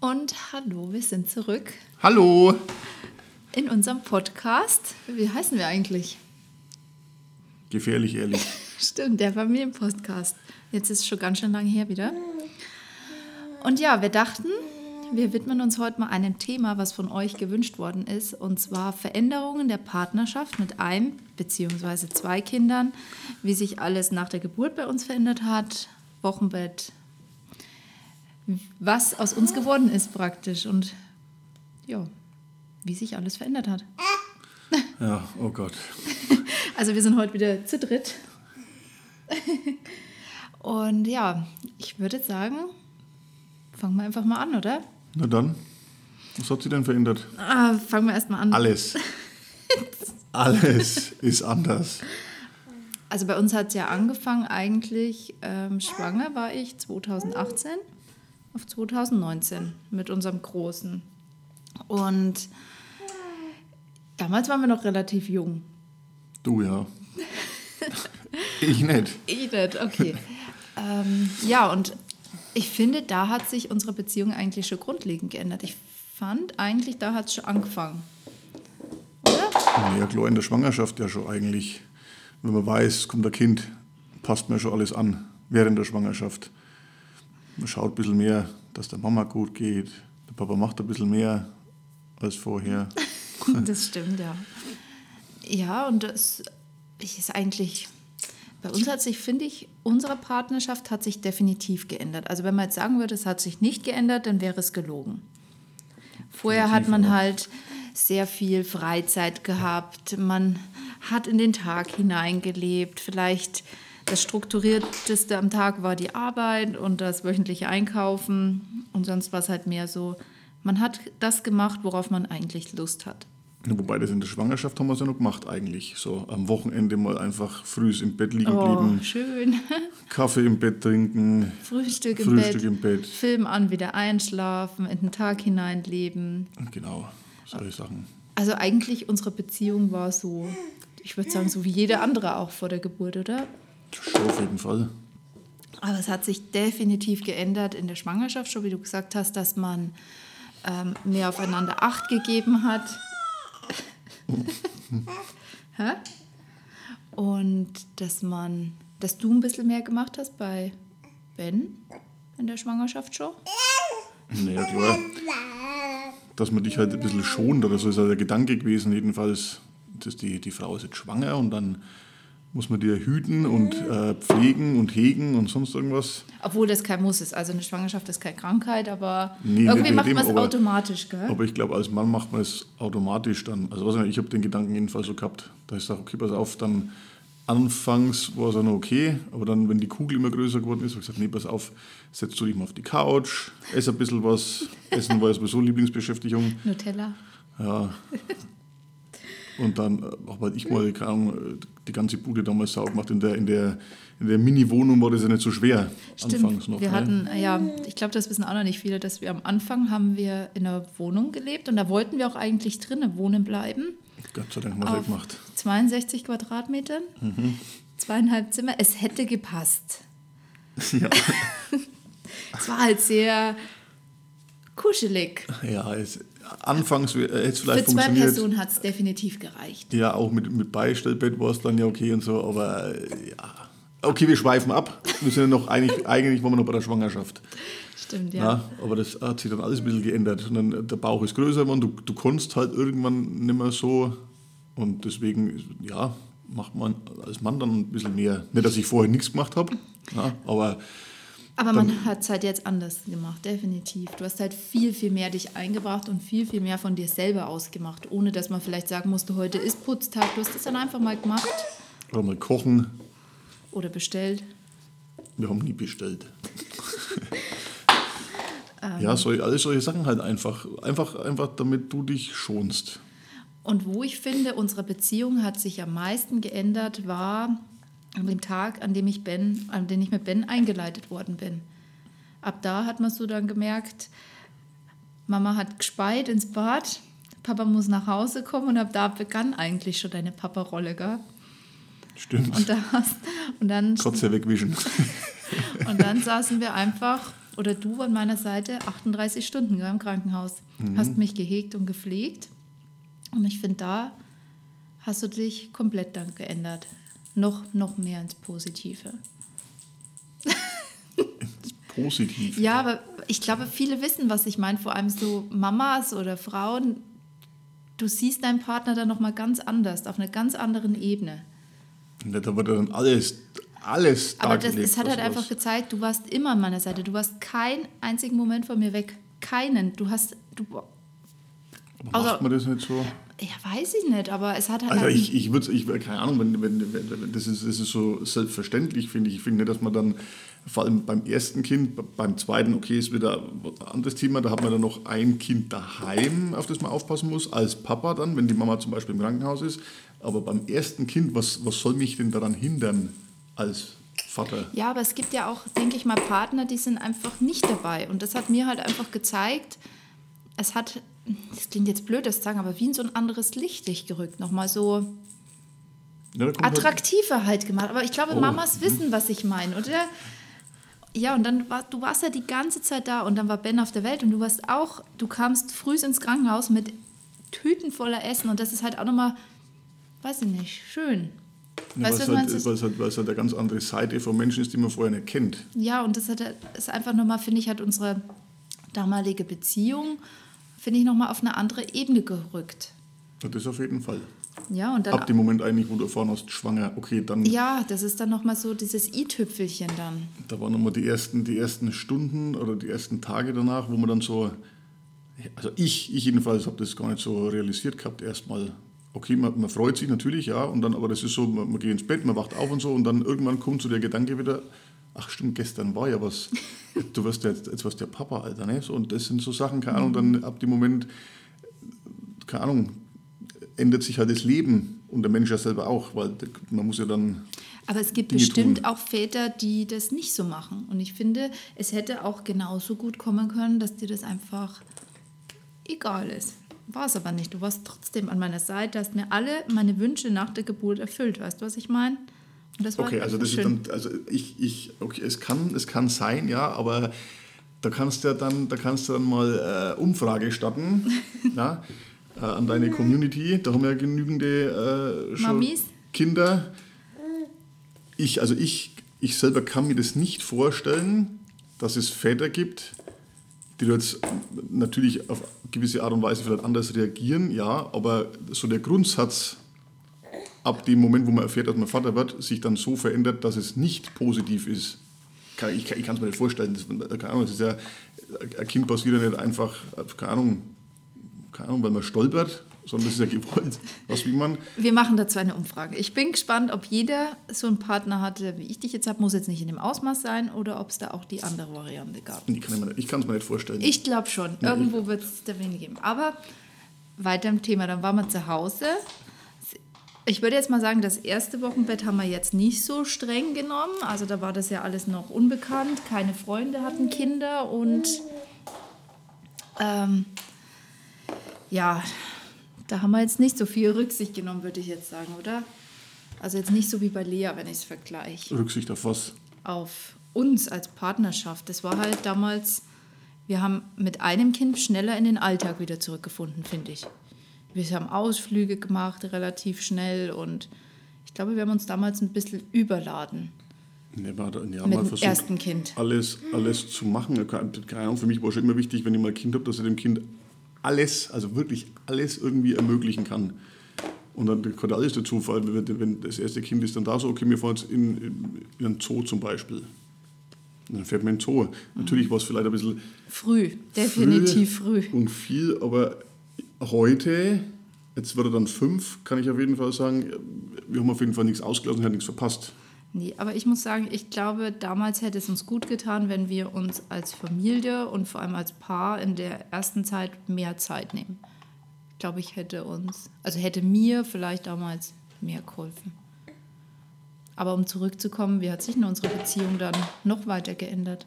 Und hallo, wir sind zurück Hallo! in unserem Podcast. Wie heißen wir eigentlich? Gefährlich ehrlich. Stimmt, der Familienpodcast. Jetzt ist es schon ganz schön lange her wieder. Und ja, wir dachten, wir widmen uns heute mal einem Thema, was von euch gewünscht worden ist, und zwar Veränderungen der Partnerschaft mit einem bzw. zwei Kindern, wie sich alles nach der Geburt bei uns verändert hat, Wochenbett, was aus uns geworden ist praktisch und ja, wie sich alles verändert hat. Ja, oh Gott. Also wir sind heute wieder zu dritt. Und ja, ich würde sagen, fangen wir einfach mal an, oder? Na dann, was hat sich denn verändert? Ah, fangen wir erstmal an. Alles. Alles ist anders. Also bei uns hat es ja angefangen, eigentlich ähm, schwanger war ich 2018 auf 2019 mit unserem Großen. Und damals waren wir noch relativ jung. Du ja. Ich nicht. Ich nicht, okay. ähm, ja, und ich finde, da hat sich unsere Beziehung eigentlich schon grundlegend geändert. Ich fand eigentlich, da hat es schon angefangen. Oder? Ja, klar, in der Schwangerschaft ja schon eigentlich. Wenn man weiß, kommt ein Kind, passt mir schon alles an während der Schwangerschaft. Man schaut ein bisschen mehr, dass der Mama gut geht. Der Papa macht ein bisschen mehr als vorher. Das stimmt, ja. Ja, und das ist eigentlich, bei uns hat sich, finde ich, unsere Partnerschaft hat sich definitiv geändert. Also wenn man jetzt sagen würde, es hat sich nicht geändert, dann wäre es gelogen. Vorher hat man halt sehr viel Freizeit gehabt, man hat in den Tag hineingelebt, vielleicht das strukturierteste am Tag war die Arbeit und das wöchentliche Einkaufen und sonst war es halt mehr so, man hat das gemacht, worauf man eigentlich Lust hat. Wobei das in der Schwangerschaft haben wir es ja noch gemacht eigentlich. So am Wochenende mal einfach früh im Bett liegen Oh, geblieben, schön. Kaffee im Bett trinken, Frühstück im Frühstück Bett, im Bett. Film an, wieder einschlafen, in den Tag hineinleben. Genau, solche Sachen. Also eigentlich unsere Beziehung war so, ich würde sagen, so wie jede andere auch vor der Geburt, oder? Schon auf jeden Fall. Aber es hat sich definitiv geändert in der Schwangerschaft, schon wie du gesagt hast, dass man ähm, mehr aufeinander Acht gegeben hat. Und dass man, dass du ein bisschen mehr gemacht hast bei Ben in der Schwangerschaft schon. Naja, klar. Dass man dich halt ein bisschen schont oder so ist halt der Gedanke gewesen, jedenfalls, dass die, die Frau ist jetzt schwanger und dann muss man die ja hüten und äh, pflegen und hegen und sonst irgendwas. Obwohl das kein Muss ist. Also eine Schwangerschaft ist keine Krankheit, aber Nee, irgendwie macht man es automatisch, gell? Aber ich glaube, als Mann macht man es automatisch dann. Also was ich, ich habe den Gedanken jedenfalls so gehabt, dass ich sage, okay, pass auf, dann anfangs war es auch noch okay, aber dann, wenn die Kugel immer größer geworden ist, habe ich gesagt, nee, pass auf, setzt du dich mal auf die Couch, ess ein bisschen was. Essen war ja sowieso Lieblingsbeschäftigung. Nutella. Ja. Und dann äh, habe halt ich mal keine Ahnung, äh, die ganze Bude damals sauber gemacht. In der, in der, in der Mini-Wohnung war das ja nicht so schwer. Anfangs Stimmt. noch. wir ne? hatten, ja, ich glaube, das wissen auch noch nicht viele, dass wir am Anfang haben wir in einer Wohnung gelebt und da wollten wir auch eigentlich drinnen wohnen bleiben. Gott sei Dank haben wir gemacht. 62 Quadratmetern, Mhm. zweieinhalb Zimmer. Es hätte gepasst. Ja, Es war halt sehr kuschelig. ja es, anfangs äh, hätte es Für vielleicht zwei funktioniert. Personen hat es definitiv gereicht. Ja, auch mit, mit Beistellbett war es dann ja okay und so, aber ja. Okay, wir schweifen ab. Wir sind ja noch eigentlich, eigentlich waren wir noch bei der Schwangerschaft. Stimmt, Ja. ja. aber das hat sich dann alles ein bisschen geändert. Und dann, der Bauch ist größer geworden, du, du konntest halt irgendwann nicht mehr so. Und deswegen, ja, macht man als Mann dann ein bisschen mehr. Nicht, dass ich vorher nichts gemacht habe, ja, aber Aber man hat es halt jetzt anders gemacht, definitiv. Du hast halt viel, viel mehr dich eingebracht und viel, viel mehr von dir selber ausgemacht, ohne dass man vielleicht sagen musste, heute ist Putztag. Du hast das dann einfach mal gemacht oder mal kochen. oder bestellt. Wir haben nie bestellt. Ähm. ja, so, alles solche Sachen halt einfach. Einfach, einfach damit du dich schonst. Und wo ich finde, unsere Beziehung hat sich am meisten geändert, war an dem Tag, an dem ich Ben, an dem ich mit Ben eingeleitet worden bin. Ab da hat man so dann gemerkt, Mama hat gespeit ins Bad, Papa muss nach Hause kommen und ab da begann eigentlich schon deine Papa-Rolle, gell? Stimmt. Und, da und, dann, Kotze wegwischen. und dann saßen wir einfach oder du an meiner Seite 38 Stunden im Krankenhaus. Mhm. Hast mich gehegt und gepflegt. Und ich finde, da hast du dich komplett dann geändert. Noch, noch mehr ins Positive. Positiv. Ja, aber ich glaube, viele wissen, was ich meine. Vor allem so Mamas oder Frauen. Du siehst deinen Partner dann nochmal ganz anders, auf einer ganz anderen Ebene. Ja, da wurde dann alles, alles Aber das, es hat halt einfach was- gezeigt, du warst immer an meiner Seite. Du warst keinen einzigen Moment von mir weg. Keinen. Du hast, du, Aber also- macht man das nicht so? Ja, weiß ich nicht, aber es hat halt. Also ich, ich würde, ich, keine Ahnung, wenn, wenn, wenn, wenn, das, ist, das ist so selbstverständlich, finde ich. Ich finde nicht, dass man dann, vor allem beim ersten Kind, beim zweiten, okay, ist wieder ein anderes Thema, da hat man dann noch ein Kind daheim, auf das man aufpassen muss, als Papa dann, wenn die Mama zum Beispiel im Krankenhaus ist. Aber beim ersten Kind, was, was soll mich denn daran hindern als Vater? Ja, aber es gibt ja auch, denke ich mal, Partner, die sind einfach nicht dabei. Und das hat mir halt einfach gezeigt, es hat, das klingt jetzt blöd, das zu sagen, aber wie in so ein anderes Licht dich gerückt. Nochmal so Ja, halt- attraktiver halt gemacht. Aber ich glaube, Oh. Mamas wissen, was ich meine, oder? Ja, und dann war, du warst ja die ganze Zeit da und dann war Ben auf der Welt und du warst auch, du kamst früh ins Krankenhaus mit Tüten voller Essen und das ist halt auch nochmal, weiß ich nicht, schön. Ja, weißt weil du, es was halt, meinst es halt, es halt eine ganz andere Seite vom Menschen ist, die man vorher nicht kennt. Ja, und das hat, ist einfach nochmal, finde ich, hat unsere damalige Beziehung, finde ich, nochmal auf eine andere Ebene gerückt. Das auf jeden Fall. Ja, und dann. Ab dem Moment eigentlich, wo du erfahren hast, schwanger, okay, dann ja, das ist dann nochmal so dieses i-Tüpfelchen dann. Da waren nochmal die ersten, die ersten Stunden oder die ersten Tage danach, wo man dann so, also ich, ich jedenfalls habe das gar nicht so realisiert gehabt erstmal. Okay, man, man freut sich natürlich, ja, und dann, aber das ist so, man, man geht ins Bett, man wacht auf und so und dann irgendwann kommt so der Gedanke wieder, ach stimmt, gestern war ja was, du wirst ja jetzt, jetzt warst der Papa, Alter, ne? Und das sind so Sachen, keine Ahnung, dann ab dem Moment, keine Ahnung, ändert sich halt das Leben und der Mensch ja selber auch, weil man muss ja dann Aber es gibt Dinge bestimmt tun. auch Väter, die das nicht so machen. Und ich finde, es hätte auch genauso gut kommen können, dass dir das einfach egal ist. War es aber nicht. Du warst trotzdem an meiner Seite, hast mir alle meine Wünsche nach der Geburt erfüllt. Weißt du, was ich meine? Okay, also das ist schön. dann, also ich, ich, okay, es kann, es kann sein, ja, aber da kannst du ja dann, da kannst du dann mal äh, Umfrage starten, ja, äh, an deine Community. Da haben wir ja genügende äh, schon? Kinder. Ich, also ich, ich selber kann mir das nicht vorstellen, dass es Väter gibt, die jetzt natürlich auf gewisse Art und Weise vielleicht anders reagieren, ja, aber so der Grundsatz, ab dem Moment, wo man erfährt, dass man Vater wird, sich dann so verändert, dass es nicht positiv ist. Ich, ich kann es mir nicht vorstellen. Das, keine Ahnung, das ist ja, ein Kind passiert ja nicht einfach, keine Ahnung, keine Ahnung, weil man stolpert, sondern das ist ja gewollt. Was wie man. Wir machen dazu eine Umfrage. Ich bin gespannt, ob jeder so einen Partner hatte, wie ich dich jetzt habe. Muss jetzt nicht in dem Ausmaß sein oder ob es da auch die andere Variante gab. Ich kann es mir, nicht- ich kann es mir nicht vorstellen. Ich glaube schon. Irgendwo wird es da wenig geben. Aber weiter im Thema. Dann waren wir zu Hause. Ich würde jetzt mal sagen, das erste Wochenbett haben wir jetzt nicht so streng genommen. Also da war das ja alles noch unbekannt. Keine Freunde hatten Kinder und ähm, ja, da haben wir jetzt nicht so viel Rücksicht genommen, würde ich jetzt sagen, oder? Also jetzt nicht so wie bei Lea, wenn ich es vergleiche Rücksicht auf was? auf uns als Partnerschaft. Das war halt damals, wir haben mit einem Kind schneller in den Alltag wieder zurückgefunden, finde ich. Wir haben Ausflüge gemacht, relativ schnell und ich glaube, wir haben uns damals ein bisschen überladen da, ja, mit mal dem versucht, ersten Kind. alles, alles zu machen. Keine Ahnung, für mich war schon immer wichtig, wenn ich mal ein Kind habe, dass ich dem Kind alles, also wirklich alles irgendwie ermöglichen kann. Und dann kann alles dazu fallen, wenn, wenn das erste Kind ist dann da so, okay, wir fahren jetzt in, in, in einen Zoo zum Beispiel. Und dann fährt man in den Zoo. Natürlich war es vielleicht ein bisschen Früh, definitiv früh. und viel, aber heute, jetzt wird er dann fünf, kann ich auf jeden Fall sagen, wir haben auf jeden Fall nichts ausgelassen, wir haben nichts verpasst. Nee, aber ich muss sagen, ich glaube, damals hätte es uns gut getan, wenn wir uns als Familie und vor allem als Paar in der ersten Zeit mehr Zeit nehmen. Ich glaube, ich hätte uns, also hätte mir vielleicht damals mehr geholfen. Aber um zurückzukommen, wie hat sich denn unsere Beziehung dann noch weiter geändert?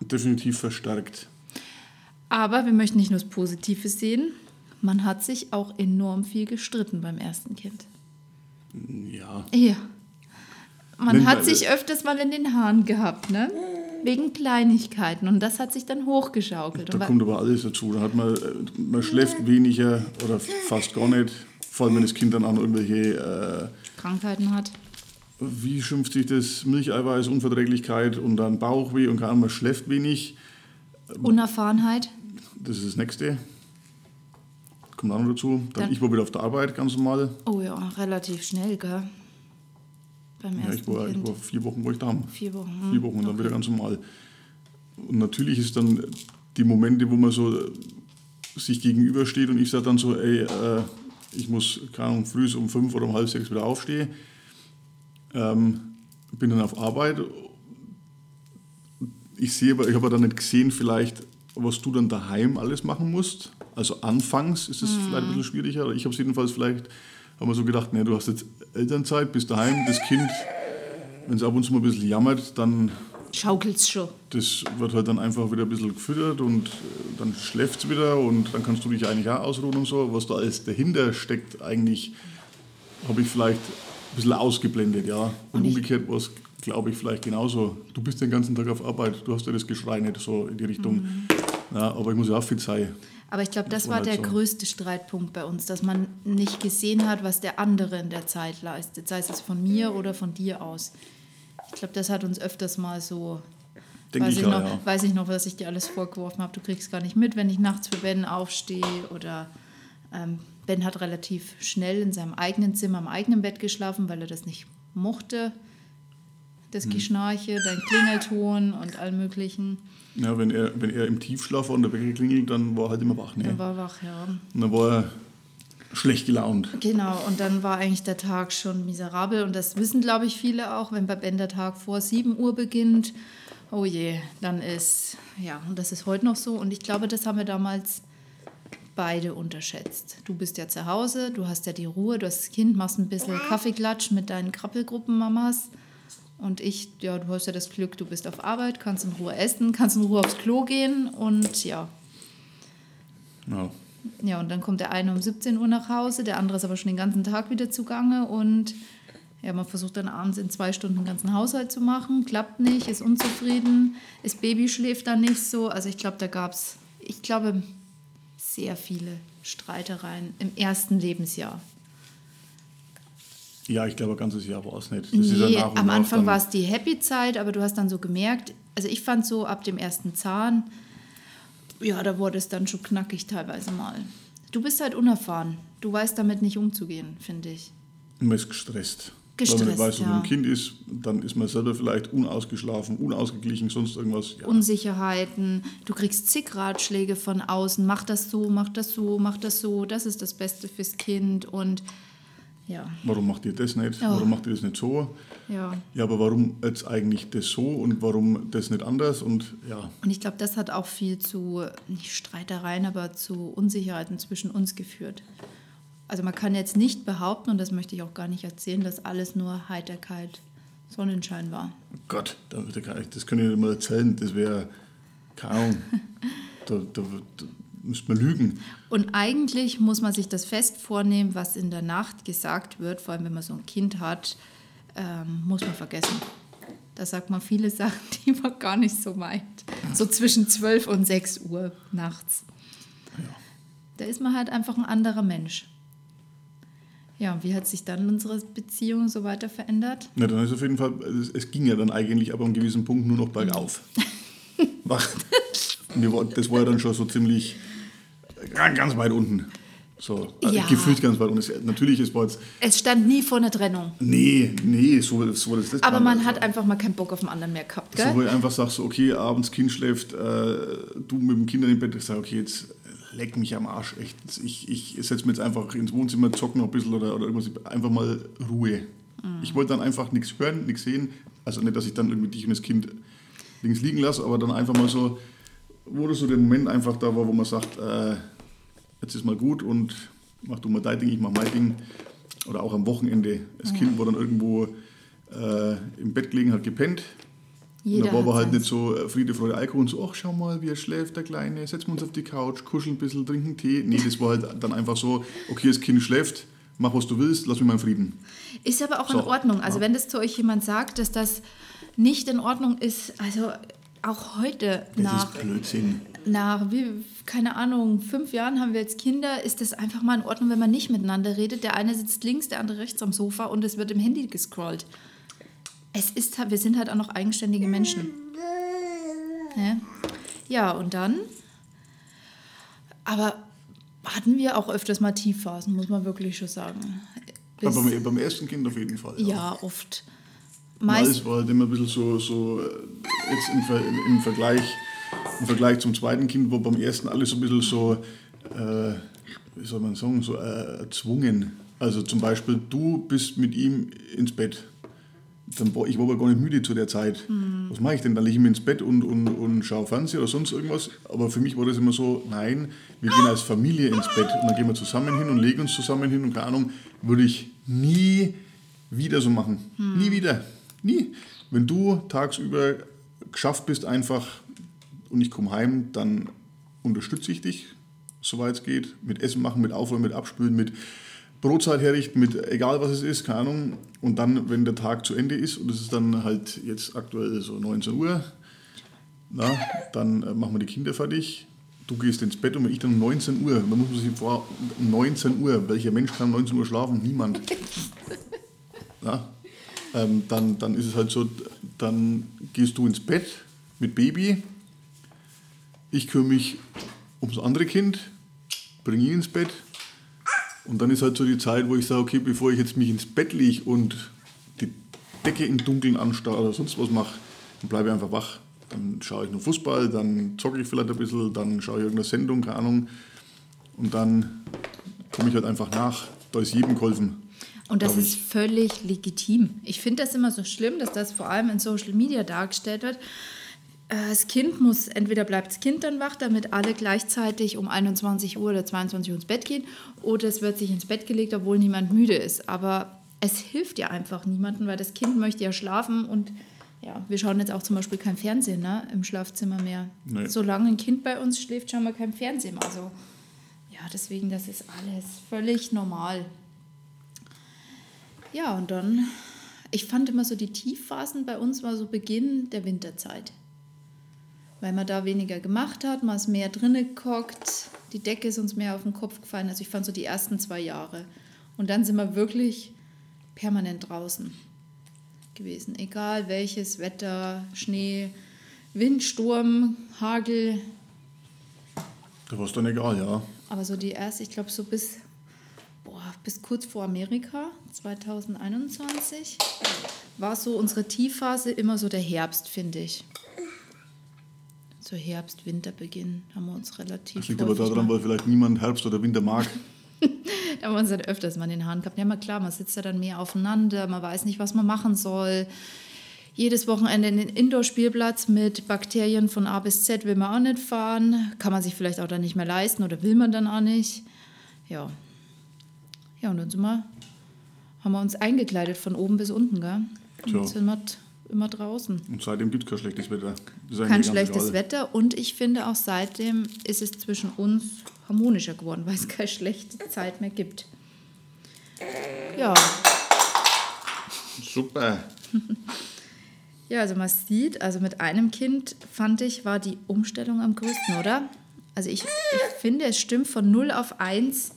Definitiv verstärkt. Aber wir möchten nicht nur das Positive sehen. Man hat sich auch enorm viel gestritten beim ersten Kind. Ja, Ja. Man Wenn hat sich öfters mal in den Haaren gehabt, ne? wegen Kleinigkeiten. Und das hat sich dann hochgeschaukelt. Da kommt aber alles dazu. Da hat man, man schläft weniger oder fast gar nicht. Vor allem, wenn das Kind dann auch noch irgendwelche äh, Krankheiten hat. Wie schimpft sich das? Milcheiweiß, Unverträglichkeit und dann Bauchweh und kann man schläft wenig. Unerfahrenheit. Das ist das Nächste. Kommt auch noch dazu. Dann, dann ich war wieder auf der Arbeit, ganz normal. Oh ja, relativ schnell, gell? Beim ja, ich war, ich war vier Wochen war ich da. Vier Wochen. Hm. Vier Wochen und dann wieder ganz normal. Und natürlich ist dann die Momente, wo man so äh, sich gegenübersteht und ich sage dann so, ey, äh, ich muss, keine Ahnung, früh um fünf oder um halb sechs wieder aufstehen. Ähm, bin dann auf Arbeit. Ich sehe aber, ich habe dann nicht gesehen, vielleicht, was du dann daheim alles machen musst. Also anfangs ist es mhm. vielleicht ein bisschen schwieriger. Ich habe es jedenfalls vielleicht, haben wir so gedacht, nee, du hast jetzt Elternzeit, bist daheim, das Kind, wenn es ab und zu mal ein bisschen jammert, dann schaukelt es schon. Das wird halt dann einfach wieder ein bisschen gefüttert und äh, dann schläft es wieder und dann kannst du dich eigentlich auch ausruhen und so. Was da alles dahinter steckt, eigentlich habe ich vielleicht ein bisschen ausgeblendet, ja. Und, und umgekehrt war es, glaube ich, vielleicht genauso. Du bist den ganzen Tag auf Arbeit, du hast ja das Geschrei nicht so in die Richtung. Mhm. Ja, aber ich muss ja auch fit sein. Aber ich glaube, das, das, war, der so. größte Streitpunkt bei uns, dass man nicht gesehen hat, was der andere in der Zeit leistet, sei es von mir oder von dir aus. Ich glaube, das hat uns öfters mal so. Denk weiß ich, ich noch, ja. weiß ich noch, was ich dir alles vorgeworfen habe. Du kriegst gar nicht mit, wenn ich nachts für Ben aufstehe. Oder ähm, Ben hat relativ schnell in seinem eigenen Zimmer, im eigenen Bett geschlafen, weil er das nicht mochte. Das hm. Geschnarche, dein Klingelton und all möglichen. Ja, wenn er, wenn er im Tiefschlaf war und der Wecker klingelt, dann war er halt immer wach. Ne? Er war wach, ja. Und dann war er schlecht gelaunt. Genau, und dann war eigentlich der Tag schon miserabel. Und das wissen, glaube ich, viele auch, wenn bei Ben der Tag vor 7 Uhr beginnt. Oh je, dann ist, ja, und das ist heute noch so. Und ich glaube, das haben wir damals beide unterschätzt. Du bist ja zu Hause, du hast ja die Ruhe, du hast das Kind, machst ein bisschen Kaffeeklatsch mit deinen Krabbelgruppenmamas. Und ich, ja, du hast ja das Glück, du bist auf Arbeit, kannst in Ruhe essen, kannst in Ruhe aufs Klo gehen und ja. Ja, ja, und dann kommt der eine um 17 Uhr nach Hause, der andere ist aber schon den ganzen Tag wieder zugange und ja, man versucht dann abends in zwei Stunden den ganzen Haushalt zu machen, klappt nicht, ist unzufrieden, das Baby schläft dann nicht so. Also ich glaube, da gab es, ich glaube, sehr viele Streitereien im ersten Lebensjahr. Ja, ich glaube, ein ganzes Jahr war es nicht. Nee, ja am Anfang war es die Happy-Zeit, aber du hast dann so gemerkt, also ich fand so ab dem ersten Zahn, ja, da wurde es dann schon knackig teilweise mal. Du bist halt unerfahren. Du weißt damit nicht umzugehen, finde ich. Man ist gestresst. Gestresst, Wenn man nicht weiß, ja. wo ein Kind ist, dann ist man selber vielleicht unausgeschlafen, unausgeglichen, sonst irgendwas. Ja. Unsicherheiten. Du kriegst zig Ratschläge von außen. Mach das so, mach das so, mach das so. Das ist das Beste fürs Kind. Und ja. Warum macht ihr das nicht? Ja. Warum macht ihr das nicht so? Ja. Ja, aber warum jetzt eigentlich das so und warum das nicht anders? Und ja. Und ich glaube, das hat auch viel zu, nicht Streitereien, aber zu Unsicherheiten zwischen uns geführt. Also man kann jetzt nicht behaupten, und das möchte ich auch gar nicht erzählen, dass alles nur Heiterkeit, Sonnenschein war. Oh Gott, das kann ich nicht mal erzählen. Das wäre, keine Ahnung, da, da, da müsste man lügen. Und eigentlich muss man sich das fest vornehmen, was in der Nacht gesagt wird, vor allem wenn man so ein Kind hat, ähm, muss man vergessen. Da sagt man viele Sachen, die man gar nicht so meint. So zwischen 12 und 6 Uhr nachts. Ja. Da ist man halt einfach ein anderer Mensch. Ja, und wie hat sich dann unsere Beziehung so weiter verändert? Na, dann ist auf jeden Fall, es, es ging ja dann eigentlich aber an einem gewissen Punkt nur noch bergauf. das war ja dann schon so ziemlich ganz weit unten. So, also ja. gefühlt ganz weit unten. Natürlich ist es Es stand nie vor einer Trennung. Nee, nee, so, so das Aber man also. hat einfach mal keinen Bock auf den anderen mehr gehabt, gell? So, wo ich einfach sagst, so, okay, abends Kind schläft, äh, du mit dem Kind im Bett, ich sage, okay, jetzt leck mich am Arsch, echt. Ich, ich setze mich jetzt einfach ins Wohnzimmer, zocken noch ein bisschen oder, oder irgendwas, einfach mal Ruhe. Mhm. Ich wollte dann einfach nichts hören, nichts sehen. Also nicht, dass ich dann irgendwie dich und das Kind links liegen lasse, aber dann einfach mal so, wo du so den Moment einfach da war, wo man sagt, äh, jetzt ist mal gut und mach du mal dein Ding, ich mach mein Ding. Oder auch am Wochenende. Das Kind war dann irgendwo äh, im Bett gelegen, hat gepennt. Jeder und da war aber halt nicht so äh, Friede, Freude, Alkohol und so, ach schau mal, wie er schläft, der Kleine, setzen wir uns auf die Couch, kuscheln ein bisschen, trinken Tee. Nee, das war halt dann einfach so, okay, das Kind schläft, mach was du willst, lass mich mal in Frieden. Ist aber auch so, in Ordnung. Also ja. wenn das zu euch jemand sagt, dass das nicht in Ordnung ist, also auch heute Das nach, ist Blödsinn. Nach wie, keine Ahnung, fünf Jahren haben wir jetzt Kinder, ist das einfach mal in Ordnung, wenn man nicht miteinander redet. Der eine sitzt links, der andere rechts am Sofa und es wird im Handy gescrollt. Es ist, wir sind halt auch noch eigenständige Menschen. Ja, ja und dann, aber hatten wir auch öfters mal Tiefphasen, muss man wirklich schon sagen. Bis, Aber beim, beim ersten Kind auf jeden Fall. ja, oft. Meist Meist, war halt immer ein bisschen so, so äh, jetzt im, im, Vergleich, im Vergleich zum zweiten Kind, wo beim ersten alles so ein bisschen so, äh, wie soll man sagen, so äh, erzwungen. Also zum Beispiel, du bist mit ihm ins Bett. Dann war, ich war aber gar nicht müde zu der Zeit. Was mache ich denn? Dann lege ich mich ins Bett und, und, und schaue Fernsehen oder sonst irgendwas. Aber für mich war das immer so, nein, wir gehen als Familie ins Bett. Und dann gehen wir zusammen hin und legen uns zusammen hin und keine Ahnung, würde ich nie wieder so machen. Nie wieder. Nie. Wenn du tagsüber geschafft bist einfach und ich komme heim, dann unterstütze ich dich, soweit es geht. Mit Essen machen, mit Aufräumen, mit Abspülen, mit Brotzeit herrichten, mit egal was es ist, keine Ahnung. Und dann, wenn der Tag zu Ende ist und es ist dann halt jetzt aktuell so 19 Uhr, na, dann äh, machen wir die Kinder fertig. Du gehst ins Bett und ich dann um 19 Uhr. Man muss man sich vor, um 19 Uhr, welcher Mensch kann um 19 Uhr schlafen? Niemand. Ja, ähm, dann, dann ist es halt so, dann gehst du ins Bett mit Baby. Ich kümmere mich ums andere Kind, bringe ihn ins Bett. Und dann ist halt so die Zeit, wo ich sage, okay, bevor ich jetzt mich ins Bett lege und die Decke im Dunkeln anstarre oder sonst was mache, dann bleibe ich einfach wach. Dann schaue ich nur Fußball, dann zocke ich vielleicht ein bisschen, dann schaue ich irgendeine Sendung, keine Ahnung. Und dann komme ich halt einfach nach. Da ist jedem geholfen. Und das ist völlig legitim. Ich finde das immer so schlimm, dass das vor allem in Social Media dargestellt wird. Äh, Das Kind muss, entweder bleibt das Kind dann wach, damit alle gleichzeitig um 21 Uhr oder 22 Uhr ins Bett gehen, oder es wird sich ins Bett gelegt, obwohl niemand müde ist. Aber es hilft ja einfach niemandem, weil das Kind möchte ja schlafen und ja, wir schauen jetzt auch zum Beispiel kein Fernsehen ne, im Schlafzimmer mehr. Nee. Solange ein Kind bei uns schläft, schauen wir kein Fernsehen. mehr. Also ja, deswegen, das ist alles völlig normal. Ja, und dann, ich fand immer so, die Tiefphasen bei uns war so Beginn der Winterzeit. Weil man da weniger gemacht hat, man ist mehr drinnen gehockt, die Decke ist uns mehr auf den Kopf gefallen. Also ich fand so die ersten zwei Jahre. Und dann sind wir wirklich permanent draußen gewesen. Egal welches Wetter, Schnee, Wind, Sturm, Hagel. Da war es dann egal, ja. Aber so die erste, ich glaube so bis, boah, bis kurz vor Amerika, 2021, war so unsere Tiefphase immer so der Herbst, finde ich. So Herbst, Winterbeginn haben wir uns relativ Das liegt aber daran, weil vielleicht niemand Herbst oder Winter mag. Da haben wir uns dann öfters mal in den Haaren gehabt. Ja, mal klar, man sitzt ja dann mehr aufeinander, man weiß nicht, was man machen soll. Jedes Wochenende in den Indoor-Spielplatz mit Bakterien von A bis Z will man auch nicht fahren. Kann man sich vielleicht auch dann nicht mehr leisten oder will man dann auch nicht. Ja. Ja, und dann sind wir, haben wir uns eingekleidet von oben bis unten, gell? Und Tja. sind wir immer draußen. Und seitdem gibt es kein schlechtes Wetter. Kein schlechtes. Wetter und ich finde auch seitdem ist es zwischen uns harmonischer geworden, weil es keine schlechte Zeit mehr gibt. Ja, Super. ja, also man sieht, also mit einem Kind fand ich, war die Umstellung am größten, oder? Also ich, ich finde, es stimmt von 0 auf 1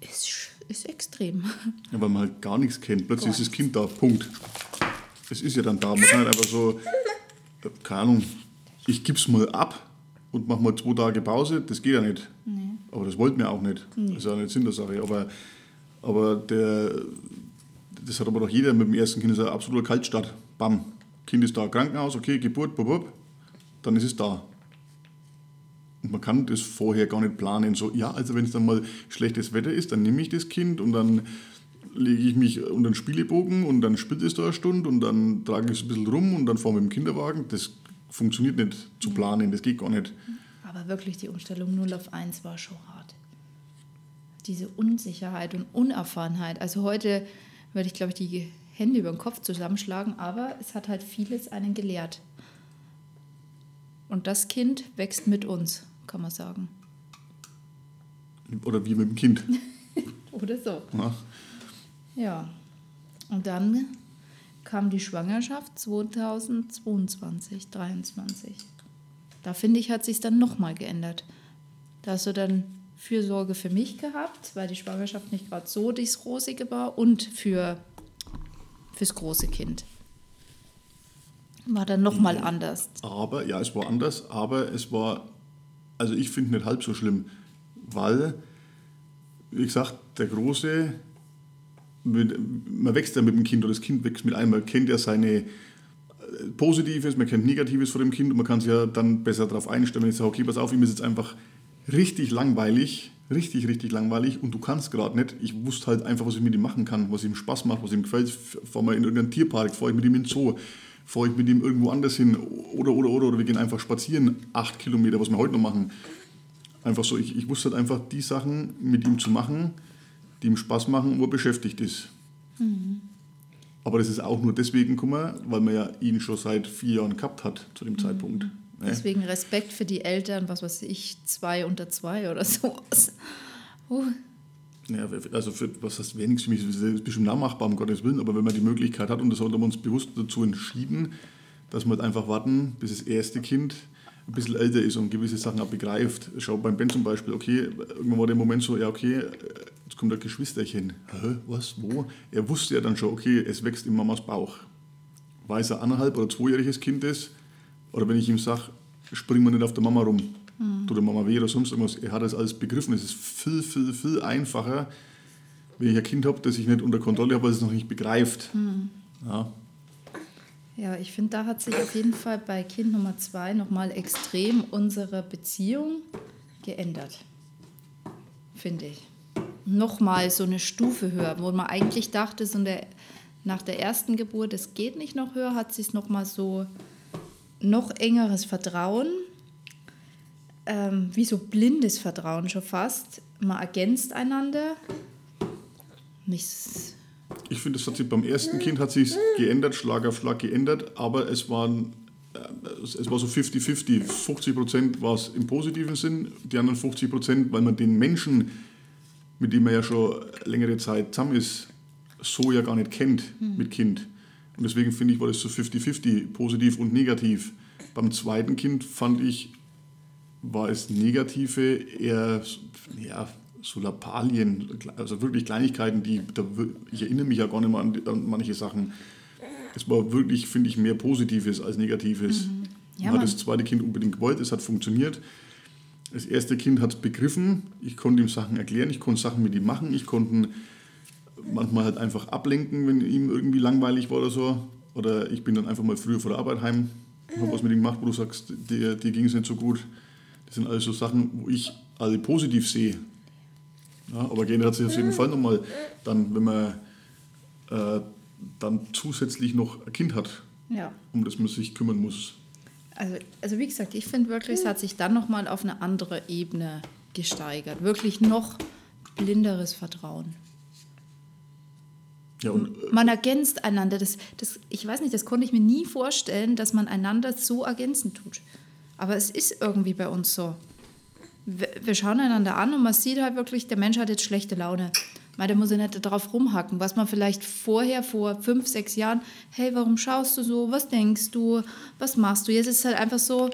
ist, ist extrem. Ja, weil man halt gar nichts kennt. Plötzlich Gar ist das Kind da. Punkt. Es ist ja dann da. Man kann halt einfach so, keine Ahnung, ich gib's mal ab und mach mal zwei Tage Pause. Das geht ja nicht. Aber das wollten wir auch nicht. Das ist ja nicht Sinn der Sache. Aber, aber der, das hat aber doch jeder mit dem ersten Kind. Das ist ein absoluter Kaltstart. Bam. Kind ist da, Krankenhaus, okay, Geburt, bub, bub, dann ist es da. Und man kann das vorher gar nicht planen. So, ja, also wenn es dann mal schlechtes Wetter ist, dann nehme ich das Kind und dann lege ich mich unter den Spielebogen und dann spielt es da eine Stunde und dann trage ich es ein bisschen rum und dann fahre ich mit dem Kinderwagen. Das funktioniert nicht zu planen, das geht gar nicht. Aber wirklich, die Umstellung 0 auf 1 war schon hart. Diese Unsicherheit und Unerfahrenheit. Also heute würde ich, glaube ich, die Hände über den Kopf zusammenschlagen, aber es hat halt vieles einen gelehrt. Und das Kind wächst mit uns, kann man sagen. Oder wie mit dem Kind. Oder so. Ja. Ja. Und dann kam die Schwangerschaft 2022, 2023. Da finde ich, hat sich dann nochmal geändert. Da hast du dann Fürsorge für mich gehabt, weil die Schwangerschaft nicht gerade so das Rosige war und für, fürs große Kind. War dann nochmal Mhm. anders. Aber, ja, es war anders, aber es war, also ich finde nicht halb so schlimm, weil, wie gesagt, der Große, man wächst ja mit dem Kind oder das Kind wächst mit einem, man kennt ja seine äh, Positives, man kennt Negatives von dem Kind und man kann sich ja dann besser darauf einstellen, wenn ich sage, okay, pass auf, ihm ist jetzt einfach richtig langweilig, richtig, richtig langweilig und du kannst gerade nicht. Ich wusste halt einfach, was ich mit ihm machen kann, was ihm Spaß macht, was ihm gefällt. Fahr mal in irgendeinen Tierpark, fahre ich mit ihm in den Zoo, fahre ich mit ihm irgendwo anders hin oder, oder, oder, oder wir gehen einfach spazieren, acht Kilometer, was wir heute noch machen. Einfach so, ich, ich wusste halt einfach die Sachen mit ihm zu machen, die ihm Spaß machen und wo er beschäftigt ist. Aber das ist auch nur deswegen gekommen, weil man ja ihn schon seit vier Jahren gehabt hat zu dem Zeitpunkt. Ne? Deswegen Respekt für die Eltern, was weiß ich, zwei unter zwei oder sowas. Uh, Ja, also für, was heißt wenigstens für mich, das ist bestimmt nachmachbar, um Gottes Willen, aber wenn man die Möglichkeit hat, und das haben wir uns bewusst dazu entschieden, dass wir halt einfach warten, bis das erste Kind ein bisschen älter ist und gewisse Sachen auch begreift. Schau beim Ben zum Beispiel, okay, irgendwann war der Moment so, ja okay, jetzt kommt ein Geschwisterchen. Hä, was, wo? Er wusste ja dann schon, okay, es wächst in Mamas Bauch. Weiß er anderthalb- oder zweijähriges Kind ist, oder wenn ich ihm sage, spring mal nicht auf der Mama rum, tut der Mama weh oder sonst irgendwas, er hat das alles begriffen. Es ist viel, viel, viel einfacher, wenn ich ein Kind habe, das ich nicht unter Kontrolle habe, weil es noch nicht begreift. Ja. ja, ich finde, da hat sich auf jeden Fall bei Kind Nummer zwei nochmal extrem unsere Beziehung geändert. Finde ich. Nochmal so eine Stufe höher, wo man eigentlich dachte, so der, nach der ersten Geburt, es geht nicht noch höher, hat sich nochmal so noch engeres Vertrauen, ähm, wie so blindes Vertrauen schon fast. Man ergänzt einander. Nichts. Ich finde, es hat sich beim ersten Kind hat sich geändert, Schlag auf Schlag geändert, aber es waren äh, es es war so 50-50. 50 Prozent war es im positiven Sinn, die anderen 50 Prozent, weil man den Menschen, mit dem man ja schon längere Zeit zusammen ist, so ja gar nicht kennt mit Kind. Und deswegen finde ich, war das so 50-50, positiv und negativ. Beim zweiten Kind fand ich, war es Negative eher ja, so Lappalien, also wirklich Kleinigkeiten, die, da, ich erinnere mich ja gar nicht mehr an, an manche Sachen. Es war wirklich, finde ich, mehr Positives als Negatives. Mhm. Ja, man hat das zweite Kind unbedingt gewollt, es hat funktioniert. Das erste Kind hat es begriffen, ich konnte ihm Sachen erklären, ich konnte Sachen mit ihm machen, ich konnte manchmal halt einfach ablenken, wenn ihm irgendwie langweilig war oder so. Oder ich bin dann einfach mal früher vor der Arbeit heim, habe was mit ihm gemacht, wo du sagst, dir, dir ging es nicht so gut. Das sind alles so Sachen, wo ich alle positiv sehe. Ja, aber geändert hat sich auf jeden Fall nochmal dann, wenn man äh, dann zusätzlich noch ein Kind hat, Ja. um das man sich kümmern muss. Also, also wie gesagt, ich finde wirklich, es hat sich dann nochmal auf eine andere Ebene gesteigert. Wirklich noch blinderes Vertrauen. Ja, und äh, Man ergänzt einander. Das, das, ich weiß nicht, das konnte ich mir nie vorstellen, dass man einander so ergänzen tut. Aber es ist irgendwie bei uns so. Wir, wir schauen einander an und man sieht halt wirklich, der Mensch hat jetzt schlechte Laune. Weil der muss ja nicht darauf rumhacken, was man vielleicht vorher, vor fünf, sechs Jahren, hey, warum schaust du so? Was denkst du? Was machst du? Jetzt ist es halt einfach so,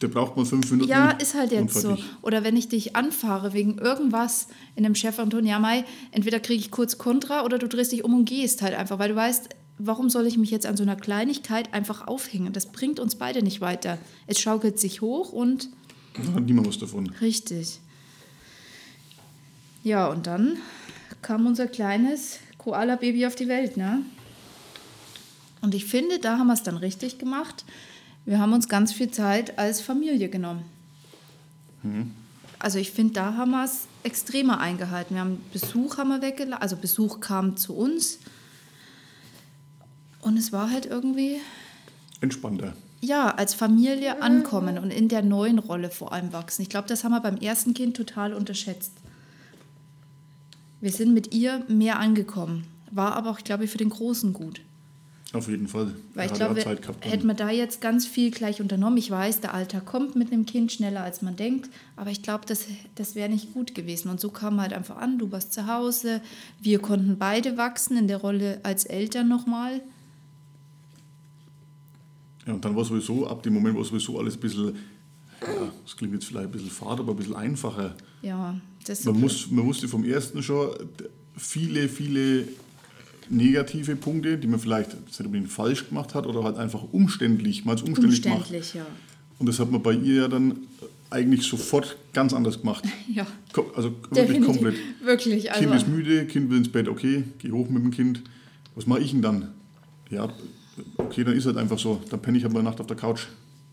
der braucht mal fünf Minuten. ja, ist halt jetzt so. Oder wenn ich dich anfahre wegen irgendwas in einem Chefanton, ja, Mai, entweder kriege ich kurz Kontra oder du drehst dich um und gehst halt einfach, weil du weißt, warum soll ich mich jetzt an so einer Kleinigkeit einfach aufhängen? Das bringt uns beide nicht weiter. Es schaukelt sich hoch und Da hat niemand was davon. richtig. Ja, und dann kam unser kleines Koala-Baby auf die Welt, ne? Und ich finde, da haben wir es dann richtig gemacht. Wir haben uns ganz viel Zeit als Familie genommen. Also ich finde, da haben wir es extremer eingehalten. Wir haben Besuch haben wir weggelassen, also Besuch kam zu uns. Und es war halt irgendwie, Entspannter. ja, als Familie ankommen und in der neuen Rolle vor allem wachsen. Ich glaube, das haben wir beim ersten Kind total unterschätzt. Wir sind mit ihr mehr angekommen. War aber auch, glaube ich, für den Großen gut. Auf jeden Fall. Weil ich glaube, hätten wir da jetzt ganz viel gleich unternommen. Ich weiß, der Alltag kommt mit einem Kind schneller, als man denkt. Aber ich glaube, das, das wäre nicht gut gewesen. Und so kam halt einfach an, du warst zu Hause. Wir konnten beide wachsen in der Rolle als Eltern nochmal. Ja, und dann war sowieso, ab dem Moment war sowieso alles ein bisschen, ja, das klingt jetzt vielleicht ein bisschen fad, aber ein bisschen einfacher. Ja, das Man, muss, man wusste vom ersten schon viele, viele negative Punkte, die man vielleicht nicht unbedingt falsch gemacht hat oder halt einfach umständlich, mal umständlich, gemacht. umständlich, ja. Und das hat man bei ihr ja dann eigentlich sofort ganz anders gemacht. Ja, Also wirklich definitiv. komplett. Wirklich. Also, Kind ist müde, Kind will ins Bett, okay, geh hoch mit dem Kind. Was mache ich denn dann? Ja, okay, dann ist halt einfach so. Dann penne ich halt mal eine Nacht auf der Couch.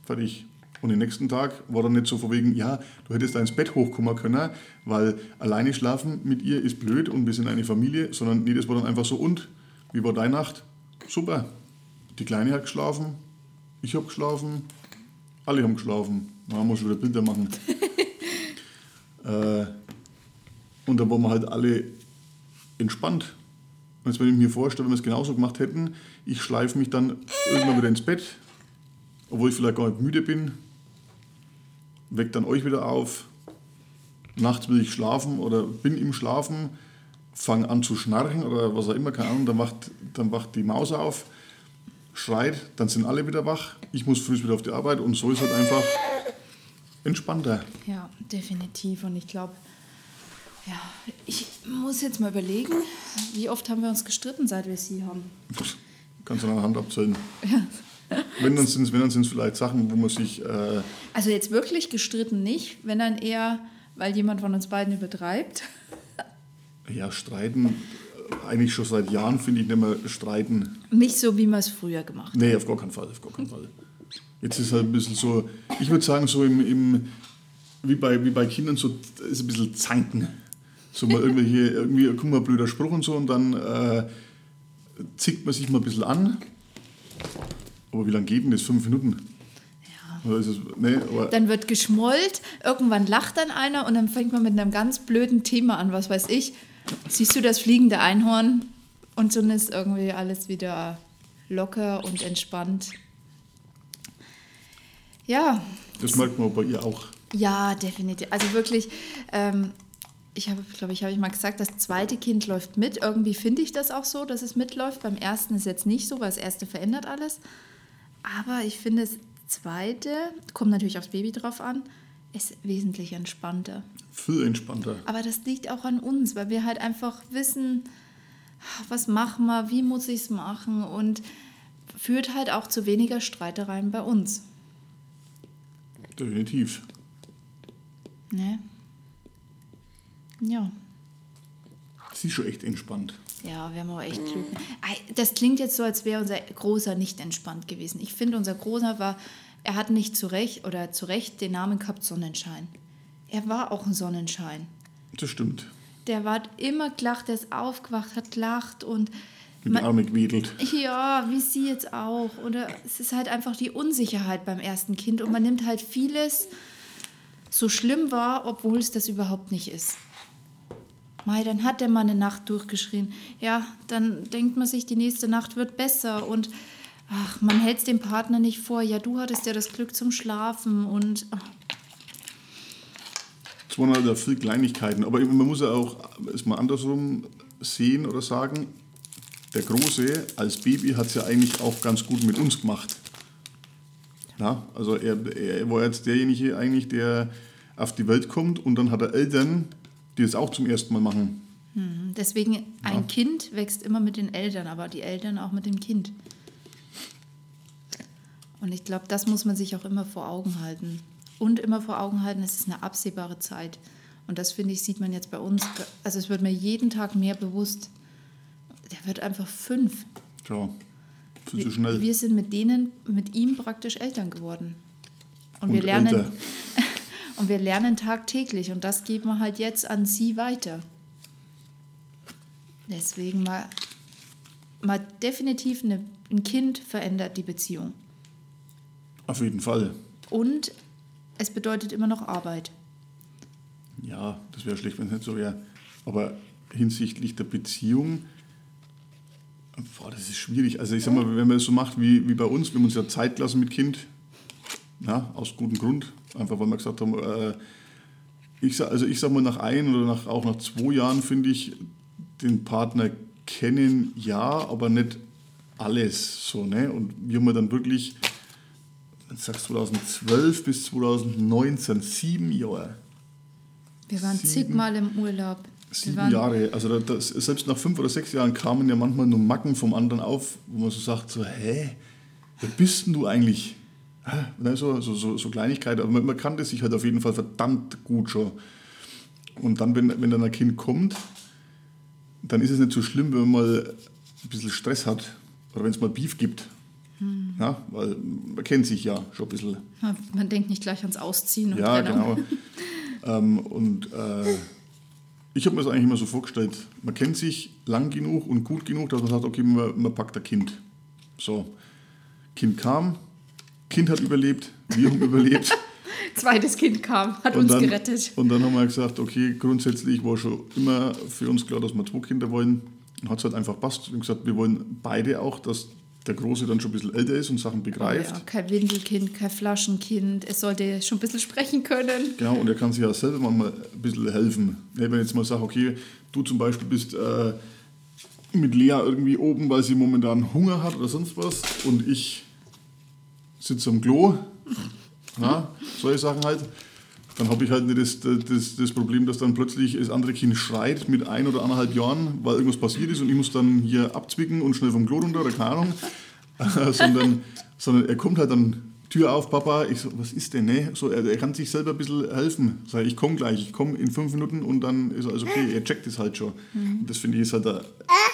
Fertig. Und den nächsten Tag war dann nicht so von wegen, ja, du hättest da ins Bett hochkommen können, weil alleine schlafen mit ihr ist blöd und wir sind eine Familie, sondern nee, das war dann einfach so, und, wie war deine Nacht? Super. Die Kleine hat geschlafen, ich habe geschlafen, alle haben geschlafen. Na, muss ich wieder Bilder machen. äh, und da waren wir halt alle entspannt. Und jetzt, wenn ich mir vorstelle, wenn wir es genauso gemacht hätten, ich schleife mich dann irgendwann wieder ins Bett, obwohl ich vielleicht gar nicht müde bin, weck dann euch wieder auf, nachts will ich schlafen oder bin im Schlafen, fange an zu schnarchen oder was auch immer, keine Ahnung, dann wacht, dann wacht die Maus auf, schreit, dann sind alle wieder wach, ich muss früh wieder auf die Arbeit und so ist halt einfach entspannter. Ja, definitiv. Und ich glaube, ja, ich muss jetzt mal überlegen, wie oft haben wir uns gestritten, seit wir sie haben. Kannst du an der Hand abzählen. Wenn dann sind es wenn dann sind's vielleicht Sachen, wo man sich äh, Also jetzt wirklich gestritten nicht, wenn dann eher, weil jemand von uns beiden übertreibt. ja, streiten, äh, eigentlich schon seit Jahren finde ich nicht mehr streiten. Nicht so, wie man es früher gemacht hat. Nee, auf gar keinen Fall, auf gar keinen Fall. Jetzt ist halt ein bisschen so, ich würde sagen, so im, im wie, bei, wie bei Kindern, so ist ein bisschen Zanken. So mal irgendwelche, irgendwie kommt mal blöder Spruch und so und dann äh, zickt man sich mal ein bisschen an. Aber wie lange geht denn das? Fünf Minuten? Ja. Es, nee, Dann wird geschmollt, irgendwann lacht dann einer und dann fängt man mit einem ganz blöden Thema an, was weiß ich. Siehst du das fliegende Einhorn? Und schon ist irgendwie alles wieder locker und entspannt. Ja, das merkt man bei ihr auch. Ja, definitiv. Also wirklich, ähm, ich habe, glaube ich, habe ich mal gesagt, das zweite Kind läuft mit. Irgendwie finde ich das auch so, dass es mitläuft. Beim ersten ist jetzt nicht so, weil das erste verändert alles. Aber ich finde, das zweite, kommt natürlich aufs Baby drauf an, ist wesentlich entspannter. Viel entspannter. Aber das liegt auch an uns, weil wir halt einfach wissen, was machen wir, wie muss ich es machen und führt halt auch zu weniger Streitereien bei uns. Definitiv. Ne? Ja. Sie ist schon echt entspannt. Ja, wir haben aber echt Glück. Ei, Das klingt jetzt so, als wäre unser Großer nicht entspannt gewesen. Ich finde, unser Großer war, er hat nicht zu Recht oder zu Recht den Namen gehabt Sonnenschein. Er war auch ein Sonnenschein. Das stimmt. Der war immer gelacht, der ist aufgewacht, hat gelacht und Mit den Armen gewedelt. ja, wie sie jetzt auch. Oder es ist halt einfach die Unsicherheit beim ersten Kind und man nimmt halt vieles so schlimm wahr, obwohl es das überhaupt nicht ist. Mei, dann hat der mal eine Nacht durchgeschrien. Ja, dann denkt man sich, die nächste Nacht wird besser und ach, man hält es dem Partner nicht vor. Ja, du hattest ja das Glück zum Schlafen und ach, Es waren halt viele Kleinigkeiten. Aber man muss ja auch es mal andersrum sehen oder sagen, der Große als Baby hat es ja eigentlich auch ganz gut mit uns gemacht. Ja, also er, er war jetzt derjenige eigentlich, der auf die Welt kommt und dann hat er Eltern, die das auch zum ersten Mal machen. deswegen ein Kind wächst immer mit den Eltern, aber die Eltern auch mit dem Kind. Und ich glaube, das muss man sich auch immer vor Augen halten. Und immer vor Augen halten, es ist eine absehbare Zeit. Und das, finde ich, sieht man jetzt bei uns. Also es wird mir jeden Tag mehr bewusst. Der wird einfach fünf. Tja, viel zu schnell. Wir sind mit denen, mit ihm praktisch Eltern geworden. Und, wir Und lernen, älter. Und wir lernen tagtäglich. Und das geben wir halt jetzt an sie weiter. Deswegen mal, mal definitiv eine, ein Kind verändert die Beziehung. Auf jeden Fall. Und es bedeutet immer noch Arbeit. Ja, das wäre schlecht, wenn es nicht so wäre. Aber hinsichtlich der Beziehung Boah, das ist schwierig. Also ich sag mal, wenn man es so macht wie, wie bei uns, wir haben uns ja Zeit lassen mit Kind, ja, aus gutem Grund, einfach weil wir gesagt haben, äh, ich sag, also ich sag mal nach ein oder nach, auch nach zwei Jahren finde ich den Partner kennen, ja, aber nicht alles so, ne? Und wir haben dann wirklich, ich sag 2012 bis 2019, sieben Jahre. Wir waren Sieben- zigmal im Urlaub. Sieben Jahre, also da- das, selbst nach fünf oder sechs Jahren kamen ja manchmal nur Macken vom anderen auf, wo man so sagt, so, hä, wer bist denn du eigentlich? Ne, So, so, so, so Kleinigkeiten, aber man, man kannte sich halt auf jeden Fall verdammt gut schon. Und dann, wenn, wenn dann ein Kind kommt, dann ist es nicht so schlimm, wenn man mal ein bisschen Stress hat oder wenn es mal Beef gibt. Ja, weil man kennt sich ja schon ein bisschen. man denkt nicht gleich ans Ausziehen und Ja, Trennung. genau. ähm, und äh, ich habe mir das eigentlich immer so vorgestellt, man kennt sich lang genug und gut genug, dass man sagt, okay, man, man packt ein Kind. So, Kind kam, Kind hat überlebt, wir haben überlebt. Zweites Kind kam, hat Und uns dann, gerettet. Und dann haben wir gesagt, okay, grundsätzlich war schon immer für uns klar, dass wir zwei Kinder wollen. Und hat es halt einfach passt. Wir haben gesagt, wir wollen beide auch, dass der Große dann schon ein bisschen älter ist und Sachen begreift. Oh Ja, kein Windelkind, kein Flaschenkind. Es sollte schon ein bisschen sprechen können. Genau, und er kann sich ja selber manchmal ein bisschen helfen. Wenn ich jetzt mal sage, okay, du zum Beispiel bist äh, mit Lea irgendwie oben, weil sie momentan Hunger hat oder sonst was und ich sitze am Klo, ja, solche Sachen halt, dann habe ich halt nicht das, das, das Problem, dass dann plötzlich das andere Kind schreit mit ein oder anderthalb Jahren, weil irgendwas passiert ist und ich muss dann hier abzwicken und schnell vom Klo runter oder keine Ahnung, sondern, sondern er kommt halt dann Tür auf, Papa. Ich so, was ist denn, ne? So, er, er kann sich selber ein bisschen helfen. Sag ich, ich komme gleich, ich komme in fünf Minuten und dann ist alles okay. Er checkt es halt schon. Und das finde ich ist halt, der-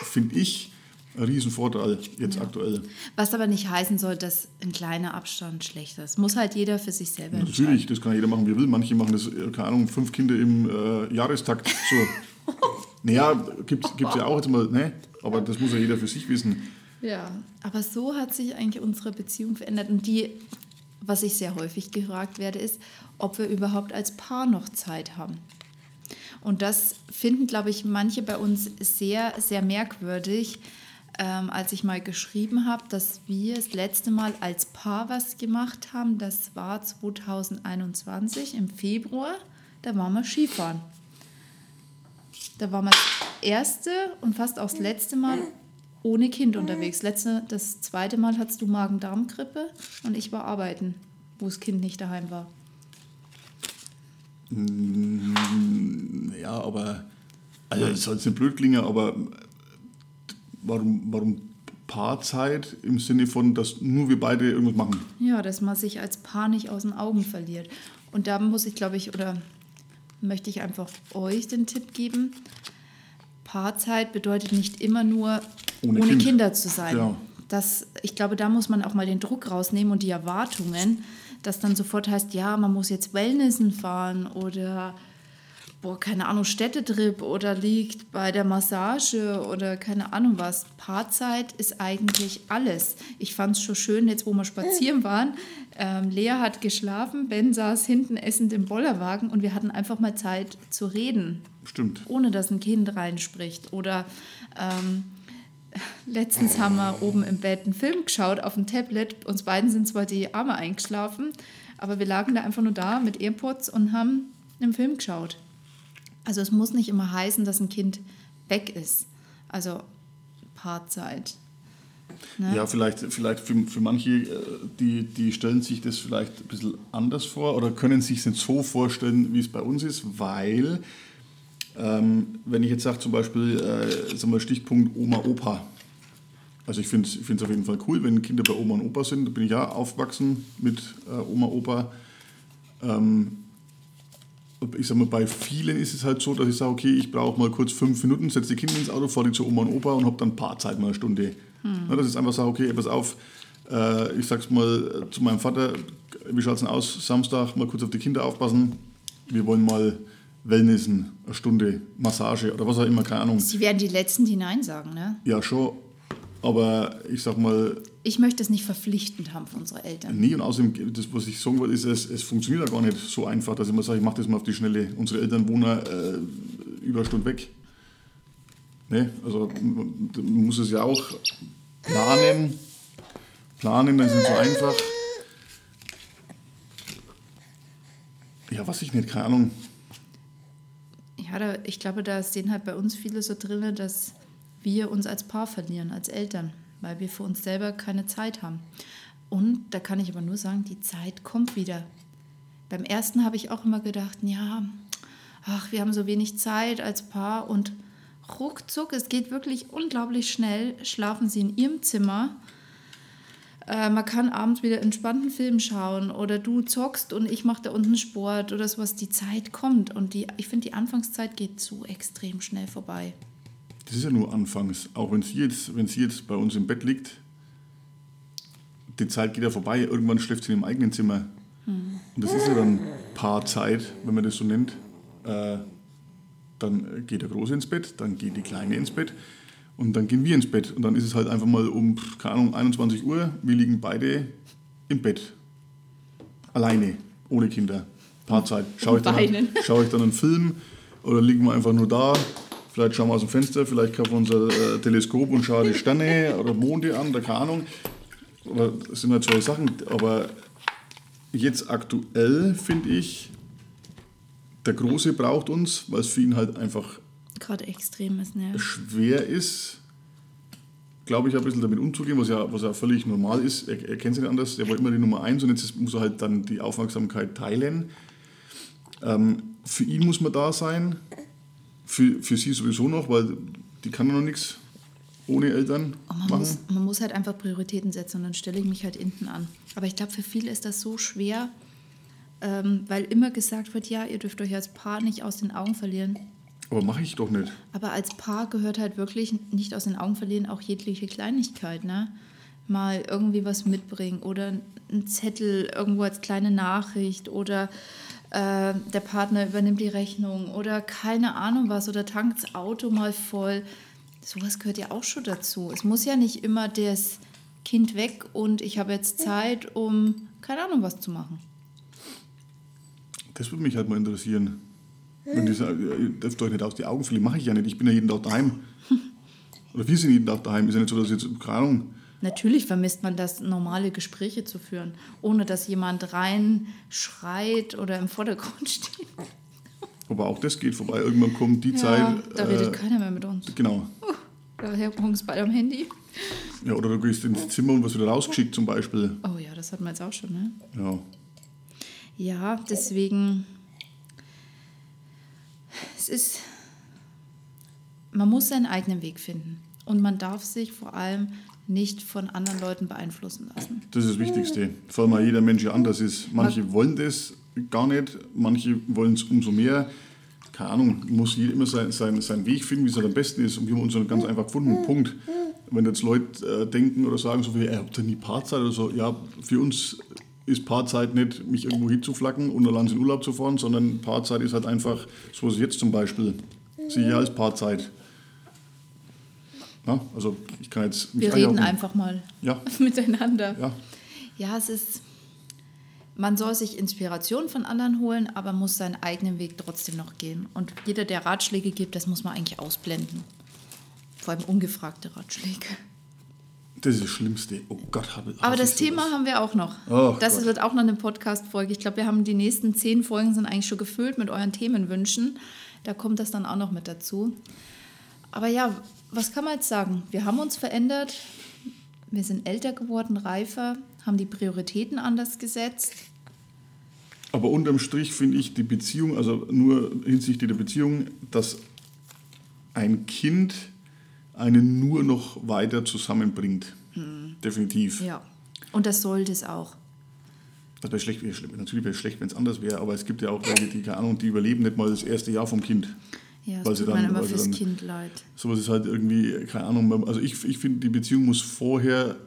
finde ich, Riesenvorteil jetzt aktuell. Was aber nicht heißen soll, dass ein kleiner Abstand schlecht ist. Muss halt jeder für sich selber entscheiden. Natürlich, das kann jeder machen, wie er will. Manche machen das, äh, keine Ahnung, fünf Kinder im äh, Jahrestakt. So. naja, gibt es ja auch jetzt mal, ne? Aber das muss ja jeder für sich wissen. Ja, aber so hat sich eigentlich unsere Beziehung verändert. Und die, was ich sehr häufig gefragt werde, ist, ob wir überhaupt als Paar noch Zeit haben. Und das finden, glaube ich, manche bei uns sehr, sehr merkwürdig. Ähm, als ich mal geschrieben habe, dass wir das letzte Mal als Paar was gemacht haben, das war 2021 im Februar, da waren wir Skifahren. Da waren wir das erste und fast auch das letzte Mal ohne Kind unterwegs. Letzte, das zweite Mal hattest du Magen-Darm-Grippe und ich war arbeiten, wo das Kind nicht daheim war. Ja, aber, also es soll jetzt nicht blöd klingen, aber warum, warum Paarzeit im Sinne von, dass nur wir beide irgendwas machen? Ja, dass man sich als Paar nicht aus den Augen verliert. Und da muss ich, glaube ich, oder möchte ich einfach euch den Tipp geben. Paarzeit bedeutet nicht immer nur Ohne ohne, Kind. Kinder zu sein. Ja. Das, ich glaube, da muss man auch mal den Druck rausnehmen und die Erwartungen, dass dann sofort heißt, ja, man muss jetzt Wellnessen fahren oder boah, keine Ahnung, Städtetrip oder liegt bei der Massage oder keine Ahnung was. Paarzeit ist eigentlich alles. Ich fand es schon schön, jetzt wo wir spazieren waren. Ähm, Lea hat geschlafen, Ben saß hinten essend im Bollerwagen und wir hatten einfach mal Zeit zu reden, Stimmt. ohne dass ein Kind reinspricht. Oder ähm, letztens haben wir oben im Bett einen Film geschaut auf dem Tablet. Uns beiden sind zwar die Arme eingeschlafen, aber wir lagen da einfach nur da mit AirPods und haben einen Film geschaut. Also es muss nicht immer heißen, dass ein Kind weg ist. Also Paarzeit. Ne? Ja, vielleicht, vielleicht für, für manche, äh, die, die stellen sich das vielleicht ein bisschen anders vor oder können sich es nicht so vorstellen, wie es bei uns ist, weil, ähm, wenn ich jetzt sage, zum Beispiel, äh, sagen wir Stichpunkt Oma, Opa. Also ich finde es auf jeden Fall cool, wenn Kinder bei Oma und Opa sind. Da bin ich ja aufgewachsen mit äh, Oma, Opa. Ähm, ich sag mal, bei vielen ist es halt so, dass ich sage, okay, ich brauche mal kurz fünf Minuten, setze die Kinder ins Auto, fahre die zu Oma und Opa und habe dann Paarzeit mal eine Stunde. Ja, das ist einfach so, okay, pass auf, äh, ich sag's mal äh, zu meinem Vater, wie schaut's denn aus, Samstag mal kurz auf die Kinder aufpassen, wir wollen mal Wellnessen, eine Stunde, Massage oder was auch immer, keine Ahnung. Sie werden die Letzten, die Nein sagen. Ne? Ja, schon, aber ich sag mal, Ich möchte es nicht verpflichtend haben für unsere Eltern. Nie und außerdem, das, was ich sagen wollte, ist, es, es funktioniert ja gar nicht so einfach, dass ich mal sage, ich mache das mal auf die Schnelle. Unsere Eltern wohnen äh, über eine Stunde weg. Ne? Also man muss es ja auch planen. Planen, dann ist es so einfach. Ja, was ich nicht, keine Ahnung. Ja, da, ich glaube, da sehen halt bei uns viele so drin, dass wir uns als Paar verlieren, als Eltern, weil wir für uns selber keine Zeit haben. Und da kann ich aber nur sagen, die Zeit kommt wieder. Beim ersten habe ich auch immer gedacht, ja, ach, wir haben so wenig Zeit als Paar und ruckzuck, es geht wirklich unglaublich schnell, schlafen sie in ihrem Zimmer. Äh, man kann abends wieder entspannten Film schauen oder du zockst und ich mache da unten Sport oder sowas. Die Zeit kommt und die, ich finde, die Anfangszeit geht so extrem schnell vorbei. Das ist ja nur anfangs. Auch wenn sie jetzt, wenn sie jetzt bei uns im Bett liegt, die Zeit geht ja vorbei. Irgendwann schläft sie im eigenen Zimmer. Hm. Und das ist ja dann Paarzeit, wenn man das so nennt. Äh, dann geht der Große ins Bett, dann geht die Kleine ins Bett und dann gehen wir ins Bett. Und dann ist es halt einfach mal um, keine Ahnung, 21 Uhr. Wir liegen beide im Bett. Alleine, ohne Kinder. Paarzeit. Schaue ich, dann, schaue ich dann einen Film oder liegen wir einfach nur da? Vielleicht schauen wir aus dem Fenster, vielleicht kaufen wir unser äh, Teleskop und schauen die Sterne oder Monde an, oder keine Ahnung. Oder das sind halt zwei Sachen. Aber jetzt aktuell finde ich, der Große braucht uns, weil es für ihn halt einfach gerade extrem ist, ne? schwer ist, glaube ich, ein bisschen damit umzugehen, was ja, was ja völlig normal ist. Er, er kennt sich nicht anders, er war immer die Nummer eins und jetzt muss er halt dann die Aufmerksamkeit teilen. Ähm, für ihn muss man da sein, für, für sie sowieso noch, weil die kann ja noch nichts ohne Eltern man machen. Muss, man muss halt einfach Prioritäten setzen und dann stelle ich mich halt hinten an. Aber ich glaube, für viele ist das so schwer, ähm, weil immer gesagt wird, ja, ihr dürft euch als Paar nicht aus den Augen verlieren. Aber mache ich doch nicht. Aber als Paar gehört halt wirklich nicht aus den Augen verlieren auch jegliche Kleinigkeit, ne? Mal irgendwie was mitbringen oder ein Zettel irgendwo als kleine Nachricht oder äh, der Partner übernimmt die Rechnung oder keine Ahnung was oder tankt das Auto mal voll. Sowas gehört ja auch schon dazu. Es muss ja nicht immer das Kind weg und ich habe jetzt Zeit, um keine Ahnung was zu machen. Das würde mich halt mal interessieren. Wenn die sagen, ihr dürft euch nicht aus die Augen verlieren, mache ich ja nicht. Ich bin ja jeden Tag daheim. Oder wir sind jeden Tag daheim. Ist ja nicht so, dass jetzt, keine Ahnung. Natürlich vermisst man das, normale Gespräche zu führen, ohne dass jemand rein schreit oder im Vordergrund steht. Aber auch das geht vorbei. Irgendwann kommt die ja, Zeit. Da redet äh, keiner mehr mit uns. Genau. Uh, daher hängst beide am Handy. Ja, oder du gehst ins Zimmer und wirst wieder rausgeschickt zum Beispiel. Oh ja, das hatten wir jetzt auch schon, ne? Ja. Ja, deswegen, es ist, man muss seinen eigenen Weg finden. Und man darf sich vor allem nicht von anderen Leuten beeinflussen lassen. Das ist das Wichtigste. Vor allem, weil jeder Mensch ja anders ist. Manche man, wollen das gar nicht, manche wollen es umso mehr. Keine Ahnung, muss jeder immer seinen sein, sein Weg finden, wie es halt am besten ist. Und wir haben uns ganz einfach gefunden. Punkt. Wenn jetzt Leute äh, denken oder sagen, so wie, ihr habt ja nie Paarzeit oder so, ja, für uns ist Paarzeit nicht, mich irgendwo hinzuflacken und allein in Urlaub zu fahren, sondern Paarzeit ist halt einfach, so wie jetzt zum Beispiel, sehe ich als Paarzeit. Ja, also ich kann jetzt Wir reden einfach mal ja. miteinander. Ja. ja, es ist, man soll sich Inspiration von anderen holen, aber muss seinen eigenen Weg trotzdem noch gehen. Und jeder, der Ratschläge gibt, das muss man eigentlich ausblenden. Vor allem ungefragte Ratschläge. Das ist das Schlimmste. Oh Gott, habe Aber das Thema das? haben wir auch noch. Oh das Gott. wird auch noch eine Podcast-Folge. Ich glaube, wir haben die nächsten zehn Folgen sind eigentlich schon gefüllt mit euren Themenwünschen. Da kommt das dann auch noch mit dazu. Aber ja, was kann man jetzt sagen? Wir haben uns verändert. Wir sind älter geworden, reifer, haben die Prioritäten anders gesetzt. Aber unterm Strich finde ich die Beziehung, also nur hinsichtlich der Beziehung, dass ein Kind einen nur noch weiter zusammenbringt. Hm. Definitiv. Ja, und das sollte es auch. Das wäre schlecht, wär schlecht, natürlich wäre es schlecht, wenn es anders wäre, aber es gibt ja auch welche, die, keine Ahnung, die überleben nicht mal das erste Jahr vom Kind. Ja, das weil tut dann, immer fürs dann, Kind leid. Sowas ist halt irgendwie, keine Ahnung, also ich, ich finde, die Beziehung muss vorher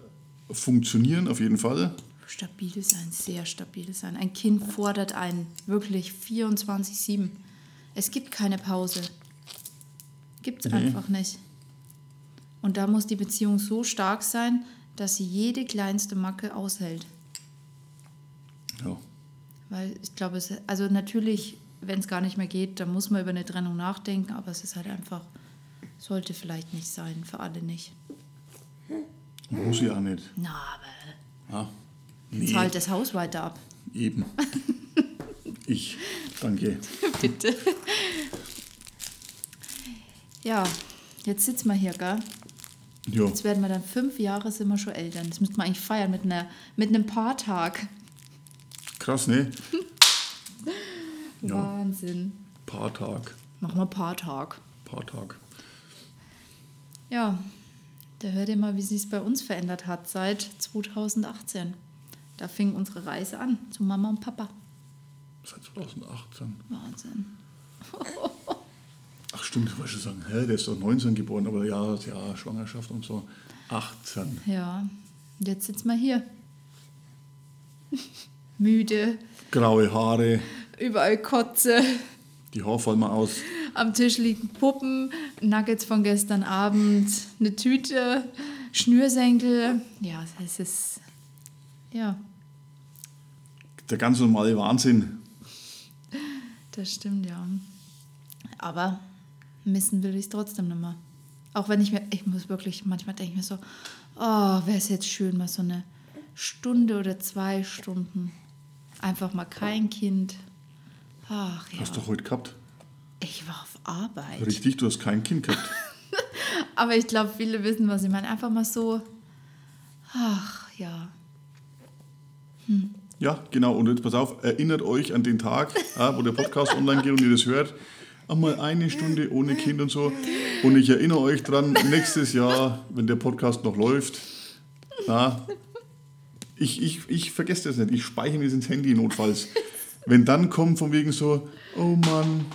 funktionieren, auf jeden Fall. Stabil sein, sehr stabil sein. Ein Kind fordert einen wirklich 24-7. Es gibt keine Pause. Gibt es nee. einfach nicht. Und da muss die Beziehung so stark sein, dass sie jede kleinste Macke aushält. Ja. Weil ich glaube, es, also natürlich, wenn es gar nicht mehr geht, dann muss man über eine Trennung nachdenken, aber es ist halt einfach Sollte vielleicht nicht sein, für alle nicht. Muss ich auch nicht. Na, aber Ja. Nee, zahlt das Haus weiter ab. eben. Ich, danke. Bitte. Ja, jetzt sitzen wir hier, gell? Ja, Jetzt werden wir dann fünf Jahre, sind wir schon Eltern. Das müsste man eigentlich feiern mit, einer, mit einem Paartag. krass, ne? Ja. Wahnsinn. Paartag. Machen wir Paartag. Paartag. Ja, da hört ihr mal, wie sich es bei uns verändert hat seit 2018. Da fing unsere Reise an zu Mama und Papa. Seit 2018. Wahnsinn. Ach stimmt, ich wollte schon sagen, hä, der ist doch 19 geboren, aber ja, ja, Schwangerschaft und so. 18. Ja, jetzt sitzen wir hier. Müde, Graue Haare, überall Kotze. die Haare fallen mal aus. Am Tisch liegen Puppen, Nuggets von gestern Abend, eine Tüte, Schnürsenkel. Ja, es ist. Ja, Der ganz normale Wahnsinn. das stimmt, ja. Aber missen will ich es trotzdem nicht mehr. Auch wenn ich mir, ich muss wirklich, manchmal denke ich mir so, oh, wäre es jetzt schön, mal so eine Stunde oder zwei Stunden. Einfach mal kein Kind. Ach ja. Hast du heute gehabt. Ich war auf Arbeit. Richtig, du hast kein Kind gehabt. Aber ich glaube, viele wissen, was ich meine. Einfach mal so, ach ja. Ja, genau. Und jetzt pass auf, erinnert euch an den Tag, ja, wo der Podcast online geht und ihr das hört. Einmal eine Stunde ohne Kind und so. Und ich erinnere euch dran, nächstes Jahr, wenn der Podcast noch läuft, ja, ich, ich, ich vergesse das nicht. Ich speichere mir das ins Handy notfalls. Wenn dann kommt von wegen so, oh Mann,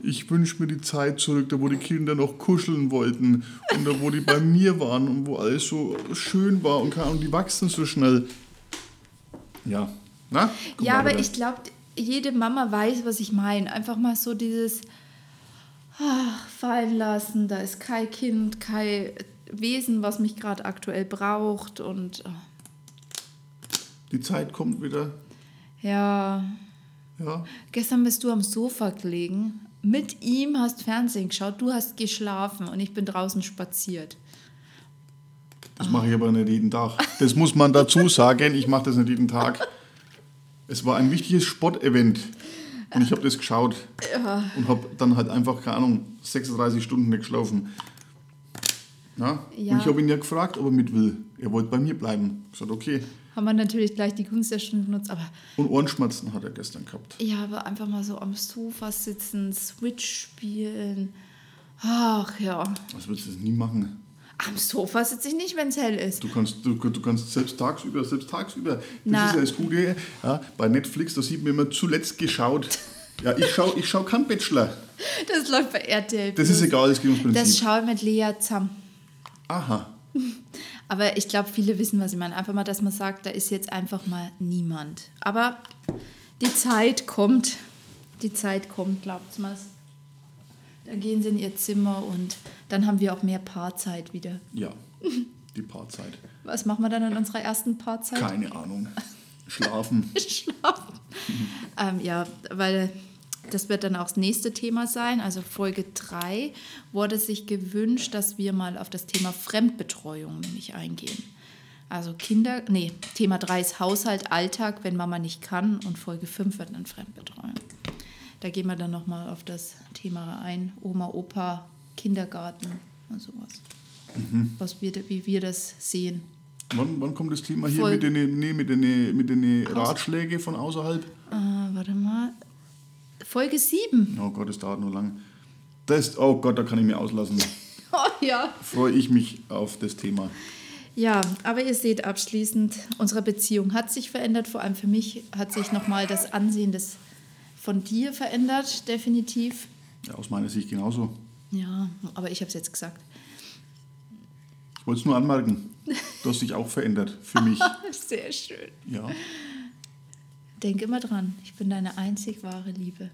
ich wünsche mir die Zeit zurück, da wo die Kinder noch kuscheln wollten und da wo die bei mir waren und wo alles so schön war und, keine Ahnung, die wachsen so schnell. Ja. Na? Ja, aber wieder. ich glaube, jede Mama weiß, was ich meine. Einfach mal so dieses ach, fallen lassen. Da ist kein Kind, kein Wesen, was mich gerade aktuell braucht. Und oh, Die Zeit kommt wieder. ja, Ja. gestern bist du am Sofa gelegen. Mit ihm hast Fernsehen geschaut, du hast geschlafen und ich bin draußen spaziert. Das mache ich aber nicht jeden Tag. Das muss man dazu sagen. Ich mache das nicht jeden Tag. Es war ein wichtiges Sportevent. Und ich habe das geschaut. Und habe dann halt einfach, keine Ahnung, 36 Stunden nicht geschlafen. Ja? Ja. Und ich habe ihn ja gefragt, ob er mit will. Er wollte bei mir bleiben. Ich gesagt, okay. Haben wir natürlich gleich die Gunst der Stunde genutzt, aber Und Ohrenschmerzen hat er gestern gehabt. Ja, aber einfach mal so am Sofa sitzen, Switch spielen. Ach ja. Was willst du das nie machen? Am Sofa sitze ich nicht, wenn es hell ist. Du kannst, du, du kannst selbst tagsüber, selbst tagsüber. Das Na. ist ja das Gute. Ja, bei Netflix, da sieht man immer zuletzt geschaut. Ja, ich schaue ich schau keinen Bachelor. Das läuft bei RTL. Das ist egal, das geht ums Das Prinzip. schaue ich mit Lea zusammen. Aha. Aber ich glaube, viele wissen, was ich meine. Einfach mal, dass man sagt, da ist jetzt einfach mal niemand. Aber die Zeit kommt. Die Zeit kommt, glaubt mir's. Dann gehen sie in ihr Zimmer und dann haben wir auch mehr Paarzeit wieder. Ja, die Paarzeit. Was machen wir dann in unserer ersten Paarzeit? Keine Ahnung. Schlafen. schlafen. ähm, ja, weil das wird dann auch das nächste Thema sein. Also Folge 3 wurde sich gewünscht, dass wir mal auf das Thema Fremdbetreuung nämlich eingehen. Also Kinder, nee, Thema 3 ist Haushalt, Alltag, wenn Mama nicht kann und Folge 5 wird dann Fremdbetreuung. Da gehen wir dann nochmal auf das Thema ein, Oma, Opa, Kindergarten und sowas. Was wir, wie wir das sehen. Wann, wann kommt das Thema hier Voll- mit den, nee, mit den, mit den Ratschlägen von außerhalb? Äh, warte mal. Folge 7. Oh Gott, das dauert nur lang. Das, oh Gott, da kann ich mir auslassen. Oh ja. Freue ich mich auf das Thema. Ja, aber ihr seht abschließend, unsere Beziehung hat sich verändert. Vor allem für mich hat sich nochmal das Ansehen des, von dir verändert, definitiv. Ja, aus meiner Sicht genauso. Ja, aber ich habe es jetzt gesagt. Ich wollte es nur anmerken. Du hast dich auch verändert. Für mich. Sehr schön. Ja. Denk immer dran, ich bin deine einzig wahre Liebe.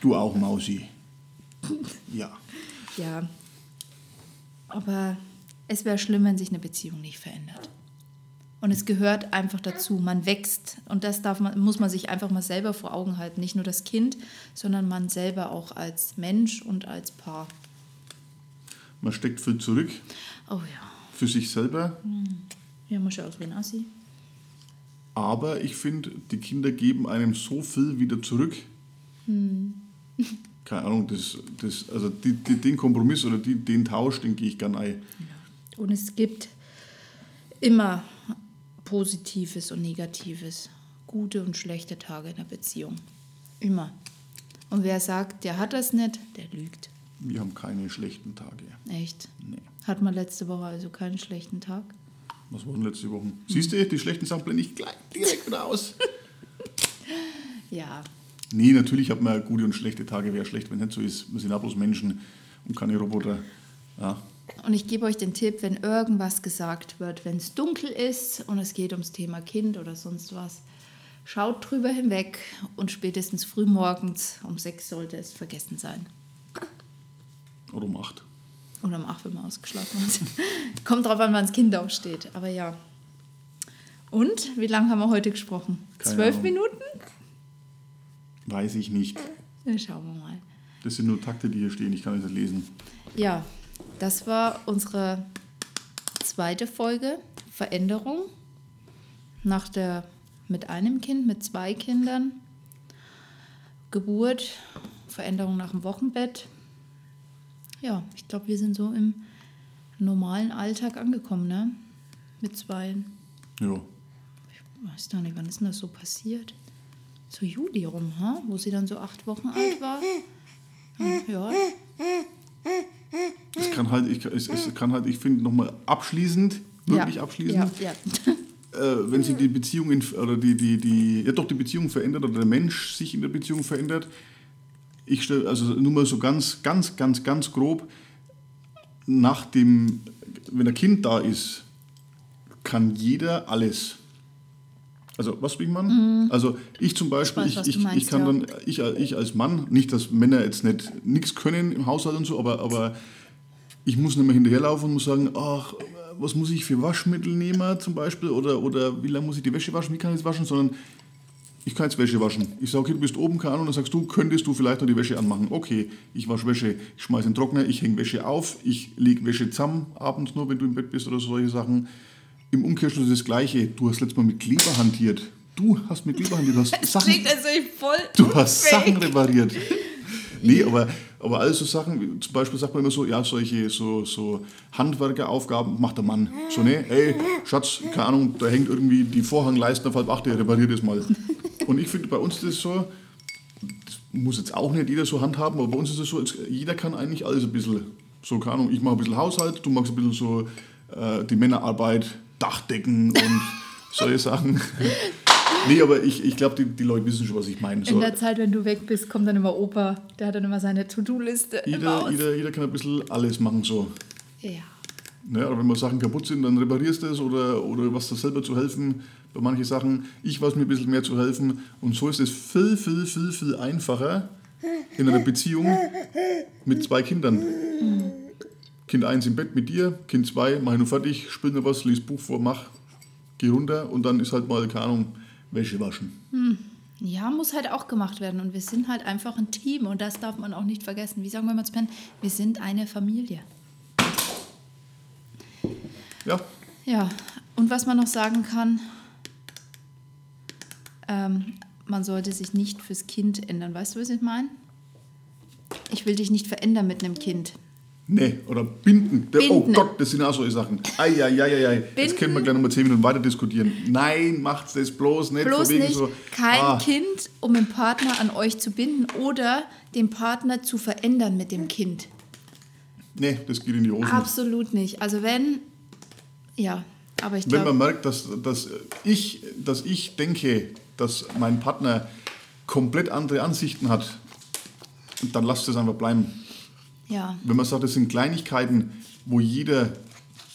Du auch, Mausi. Ja. Ja, aber es wäre schlimm, wenn sich eine Beziehung nicht verändert. Und es gehört einfach dazu. Man wächst und das darf man, muss man sich einfach mal selber vor Augen halten. Nicht nur das Kind, sondern man selber auch als Mensch und als Paar. man steckt viel zurück Oh ja. für sich selber. Ja, muss ja aus wie ein Assi. Aber ich finde, die Kinder geben einem so viel wieder zurück. Keine Ahnung, das, das, also die, die, den Kompromiss oder die, den Tausch, den gehe ich gern ein. Und es gibt immer Positives und Negatives, gute und schlechte Tage in der Beziehung. Immer. Und wer sagt, der hat das nicht, der lügt. Wir haben keine schlechten Tage. Echt. Nee. Hat man letzte Woche also keinen schlechten Tag? Was waren letzte Woche? Siehst du, die schlechten Sachen blende ich gleich direkt wieder aus. Ja. Nee, natürlich hat man gute und schlechte Tage. Wäre schlecht, wenn nicht so ist. Wir sind auch bloß Menschen und keine Roboter. Ja. Und ich gebe euch den Tipp, wenn irgendwas gesagt wird, wenn es dunkel ist und es geht ums Thema Kind oder sonst was, schaut drüber hinweg und spätestens frühmorgens um sechs sollte es vergessen sein. Oder um acht. Oder um acht, wenn man ausgeschlafen hat. Kommt drauf an, wann das Kind aufsteht. Aber ja. Und wie lange haben wir heute gesprochen? Keine Zwölf Ahnung. Minuten? Weiß ich nicht. Ja, schauen wir mal. Das sind nur Takte, die hier stehen. Ich kann es nicht lesen. Ja, das war unsere zweite Folge Veränderung nach der mit einem Kind, mit zwei Kindern, Geburt, Veränderung nach dem Wochenbett. Ja, ich glaube, wir sind so im normalen Alltag angekommen, ne? Mit zwei. Ja. Ich weiß gar nicht, wann ist denn das so passiert? So Juli rum, ha? wo sie dann so acht Wochen alt war. Ja, Es kann halt, ich, es, es kann halt, ich finde, nochmal abschließend, wirklich ja, abschließend, Ja, ja. äh, wenn sich die Beziehung in, oder die, die, die, ja doch die Beziehung verändert oder der Mensch sich in der Beziehung verändert, ich stelle, also nur mal so ganz, ganz, ganz, ganz grob, nach dem, wenn ein Kind da ist, kann jeder alles. Also, was will man? Also, ich zum Beispiel, Mhm. weiß, ich, ich, meinst, ich kann ja. dann, ich, ich als Mann, nicht, dass Männer jetzt nicht nichts können im Haushalt und so, aber, aber ich muss nicht mehr hinterherlaufen und muss sagen, ach, was muss ich für Waschmittel nehmen zum Beispiel oder, oder wie lange muss ich die Wäsche waschen, wie kann ich es waschen, sondern ich kann jetzt Wäsche waschen. Ich sage, okay, du bist oben, keine Ahnung, dann sagst du, könntest du vielleicht noch die Wäsche anmachen. Okay, ich wasche Wäsche, ich schmeiße in den Trockner, ich hänge Wäsche auf, ich lege Wäsche zusammen, abends nur, wenn du im Bett bist oder solche Sachen. Im Umkehrschluss das Gleiche. Du hast letztes Mal mit Kleber hantiert. Du hast mit Kleber hantiert. Du hast Sachen, also voll Du hast fake. Sachen repariert. Nee, aber, aber all so Sachen, zum Beispiel sagt man immer so, ja, solche so, so Handwerkeraufgaben macht der Mann. So, ne, ey, Schatz, keine Ahnung, da hängt irgendwie die Vorhangleisten auf halb acht, der repariert das mal. Und ich finde, bei uns ist das so, das muss jetzt auch nicht jeder so handhaben, aber bei uns ist es so, jeder kann eigentlich alles ein bisschen, so, keine Ahnung, ich mache ein bisschen Haushalt, du machst ein bisschen so äh, die Männerarbeit, Dachdecken und solche Sachen. Nee, aber ich, ich glaube, die, die Leute wissen schon, was ich meine. So, In der Zeit, wenn du weg bist, kommt dann immer Opa. Der hat dann immer seine To-Do-Liste jeder, jeder, jeder kann ein bisschen alles machen. So. Ja. Ne? Oder wenn mal Sachen kaputt sind, dann reparierst du es oder, oder was da selber zu helfen. Bei manchen Sachen, ich weiß mir ein bisschen mehr zu helfen. Und so ist es viel, viel, viel, viel einfacher in einer Beziehung mit zwei Kindern. Kind 1 im Bett mit dir, Kind 2, mach ich nur fertig, spiel noch was, lies Buch vor, mach, geh runter und dann ist halt mal, keine Ahnung, Wäsche waschen. Ja, muss halt auch gemacht werden. Und wir sind halt einfach ein Team. Und das darf man auch nicht vergessen. Wie sagen wir mal zu Ben? Wir sind eine Familie. Ja, Ja, und was man noch sagen kann, ähm, man sollte sich nicht fürs Kind ändern. Weißt du, was ich meine? Ich will dich nicht verändern mit einem Kind. Nee, oder binden. Oh Binden. Gott, das sind auch solche Sachen. Eieieiei. Jetzt können wir gleich nochmal 10 Minuten weiter diskutieren. Nein, macht's das bloß nicht. Bloß nicht so, kein ah, Kind, um den Partner an euch zu binden oder den Partner zu verändern mit dem Kind. Nee, das geht in die Hose. Absolut nicht. Also wenn, ja, aber ich Wenn man glaube, merkt, dass, dass, ich, dass ich denke, dass mein Partner komplett andere Ansichten hat, dann lasst es einfach bleiben. Ja, Wenn man sagt, das sind Kleinigkeiten, wo jeder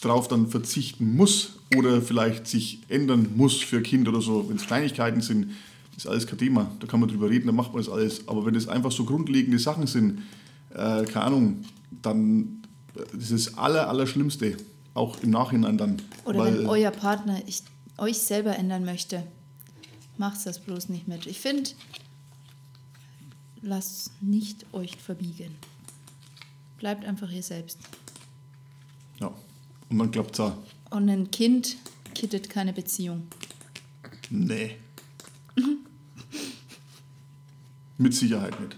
drauf dann verzichten muss oder vielleicht sich ändern muss für Kind oder so, wenn es Kleinigkeiten sind, ist alles kein Thema. Da kann man drüber reden, dann macht man das alles. Aber wenn das einfach so grundlegende Sachen sind, äh, keine Ahnung, dann äh, das ist das Aller, Allerschlimmste. Auch im Nachhinein dann. oder Weil- wenn euer Partner ich, euch selber ändern möchte, macht das bloß nicht mit. Ich finde, lasst nicht euch verbiegen. Bleibt einfach ihr selbst. Und dann klappt es auch. Und ein Kind kittet keine Beziehung. Nee. Mit Sicherheit nicht.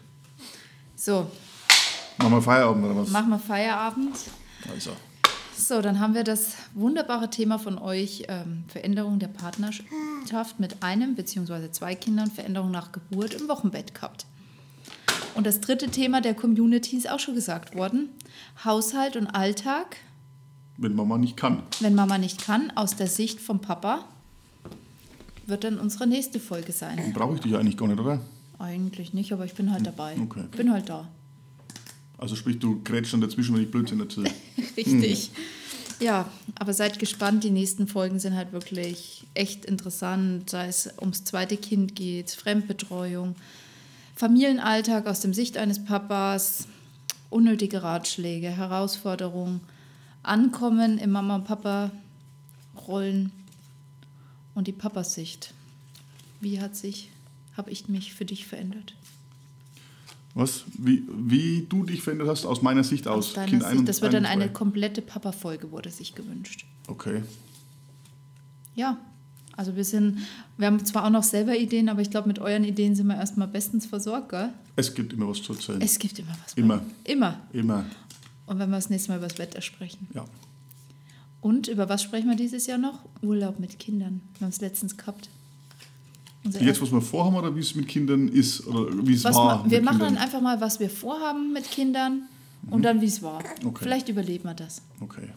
So, Machen wir Feierabend oder was? machen wir Feierabend. Also. So, dann haben wir das wunderbare Thema von euch, ähm, Veränderung der Partnerschaft mit einem bzw. zwei Kindern, Veränderung nach Geburt im Wochenbett gehabt. Und das dritte Thema der Community ist auch schon gesagt worden, Haushalt und Alltag, Wenn Mama nicht kann. wenn Mama nicht kann, aus der Sicht vom Papa, wird dann unsere nächste Folge sein. Dann brauche ich dich eigentlich gar nicht, oder? Eigentlich nicht, aber ich bin halt dabei. Okay. Bin halt da. Also sprich, du grätschst dann dazwischen, wenn ich Blödsinn erzähle. Richtig. Ja, aber seid gespannt. Die nächsten Folgen sind halt wirklich echt interessant, sei es ums zweite Kind geht, Fremdbetreuung, Familienalltag aus dem Sicht eines Papas, unnötige Ratschläge, Herausforderungen, Ankommen im Mama- und Papa-Rollen und die Papasicht. Wie hat sich, habe ich mich für dich verändert? Was? Wie, wie du dich verändert hast, aus meiner Sicht aus? Aus Kind Sicht, das wird dann eine komplette Papa-Folge, wurde sich gewünscht. Okay. Ja, also wir sind, wir haben zwar auch noch selber Ideen, aber ich glaube, mit euren Ideen sind wir erstmal bestens versorgt, gell? Es gibt immer was zu erzählen. Es gibt immer was. Immer. Immer. immer. Und wenn wir das nächste Mal über das Wetter sprechen. Ja. Und über was sprechen wir dieses Jahr noch? Urlaub mit Kindern. Wir haben es letztens gehabt. Unser Jetzt, was wir vorhaben oder wie es mit Kindern ist oder wie es was war? ma wir machen Kindern? dann einfach mal, was wir vorhaben mit Kindern und dann, wie es war. Okay. Vielleicht überleben wir das. Okay.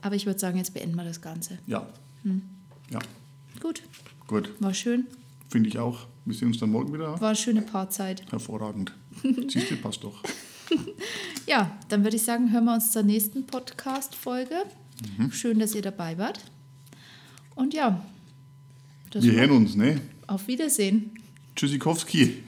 Aber ich würde sagen, jetzt beenden wir das Ganze. Ja. Hm. Ja. Gut, Gut. war schön. Finde ich auch. Wir sehen uns dann morgen wieder. War eine schöne Paarzeit. Hervorragend. Siehst du, passt doch. Ja, dann würde ich sagen, hören wir uns zur nächsten Podcast-Folge. Mhm. Schön, dass ihr dabei wart. Und ja, das Wir hören uns, ne? auf Wiedersehen. Tschüssikowski.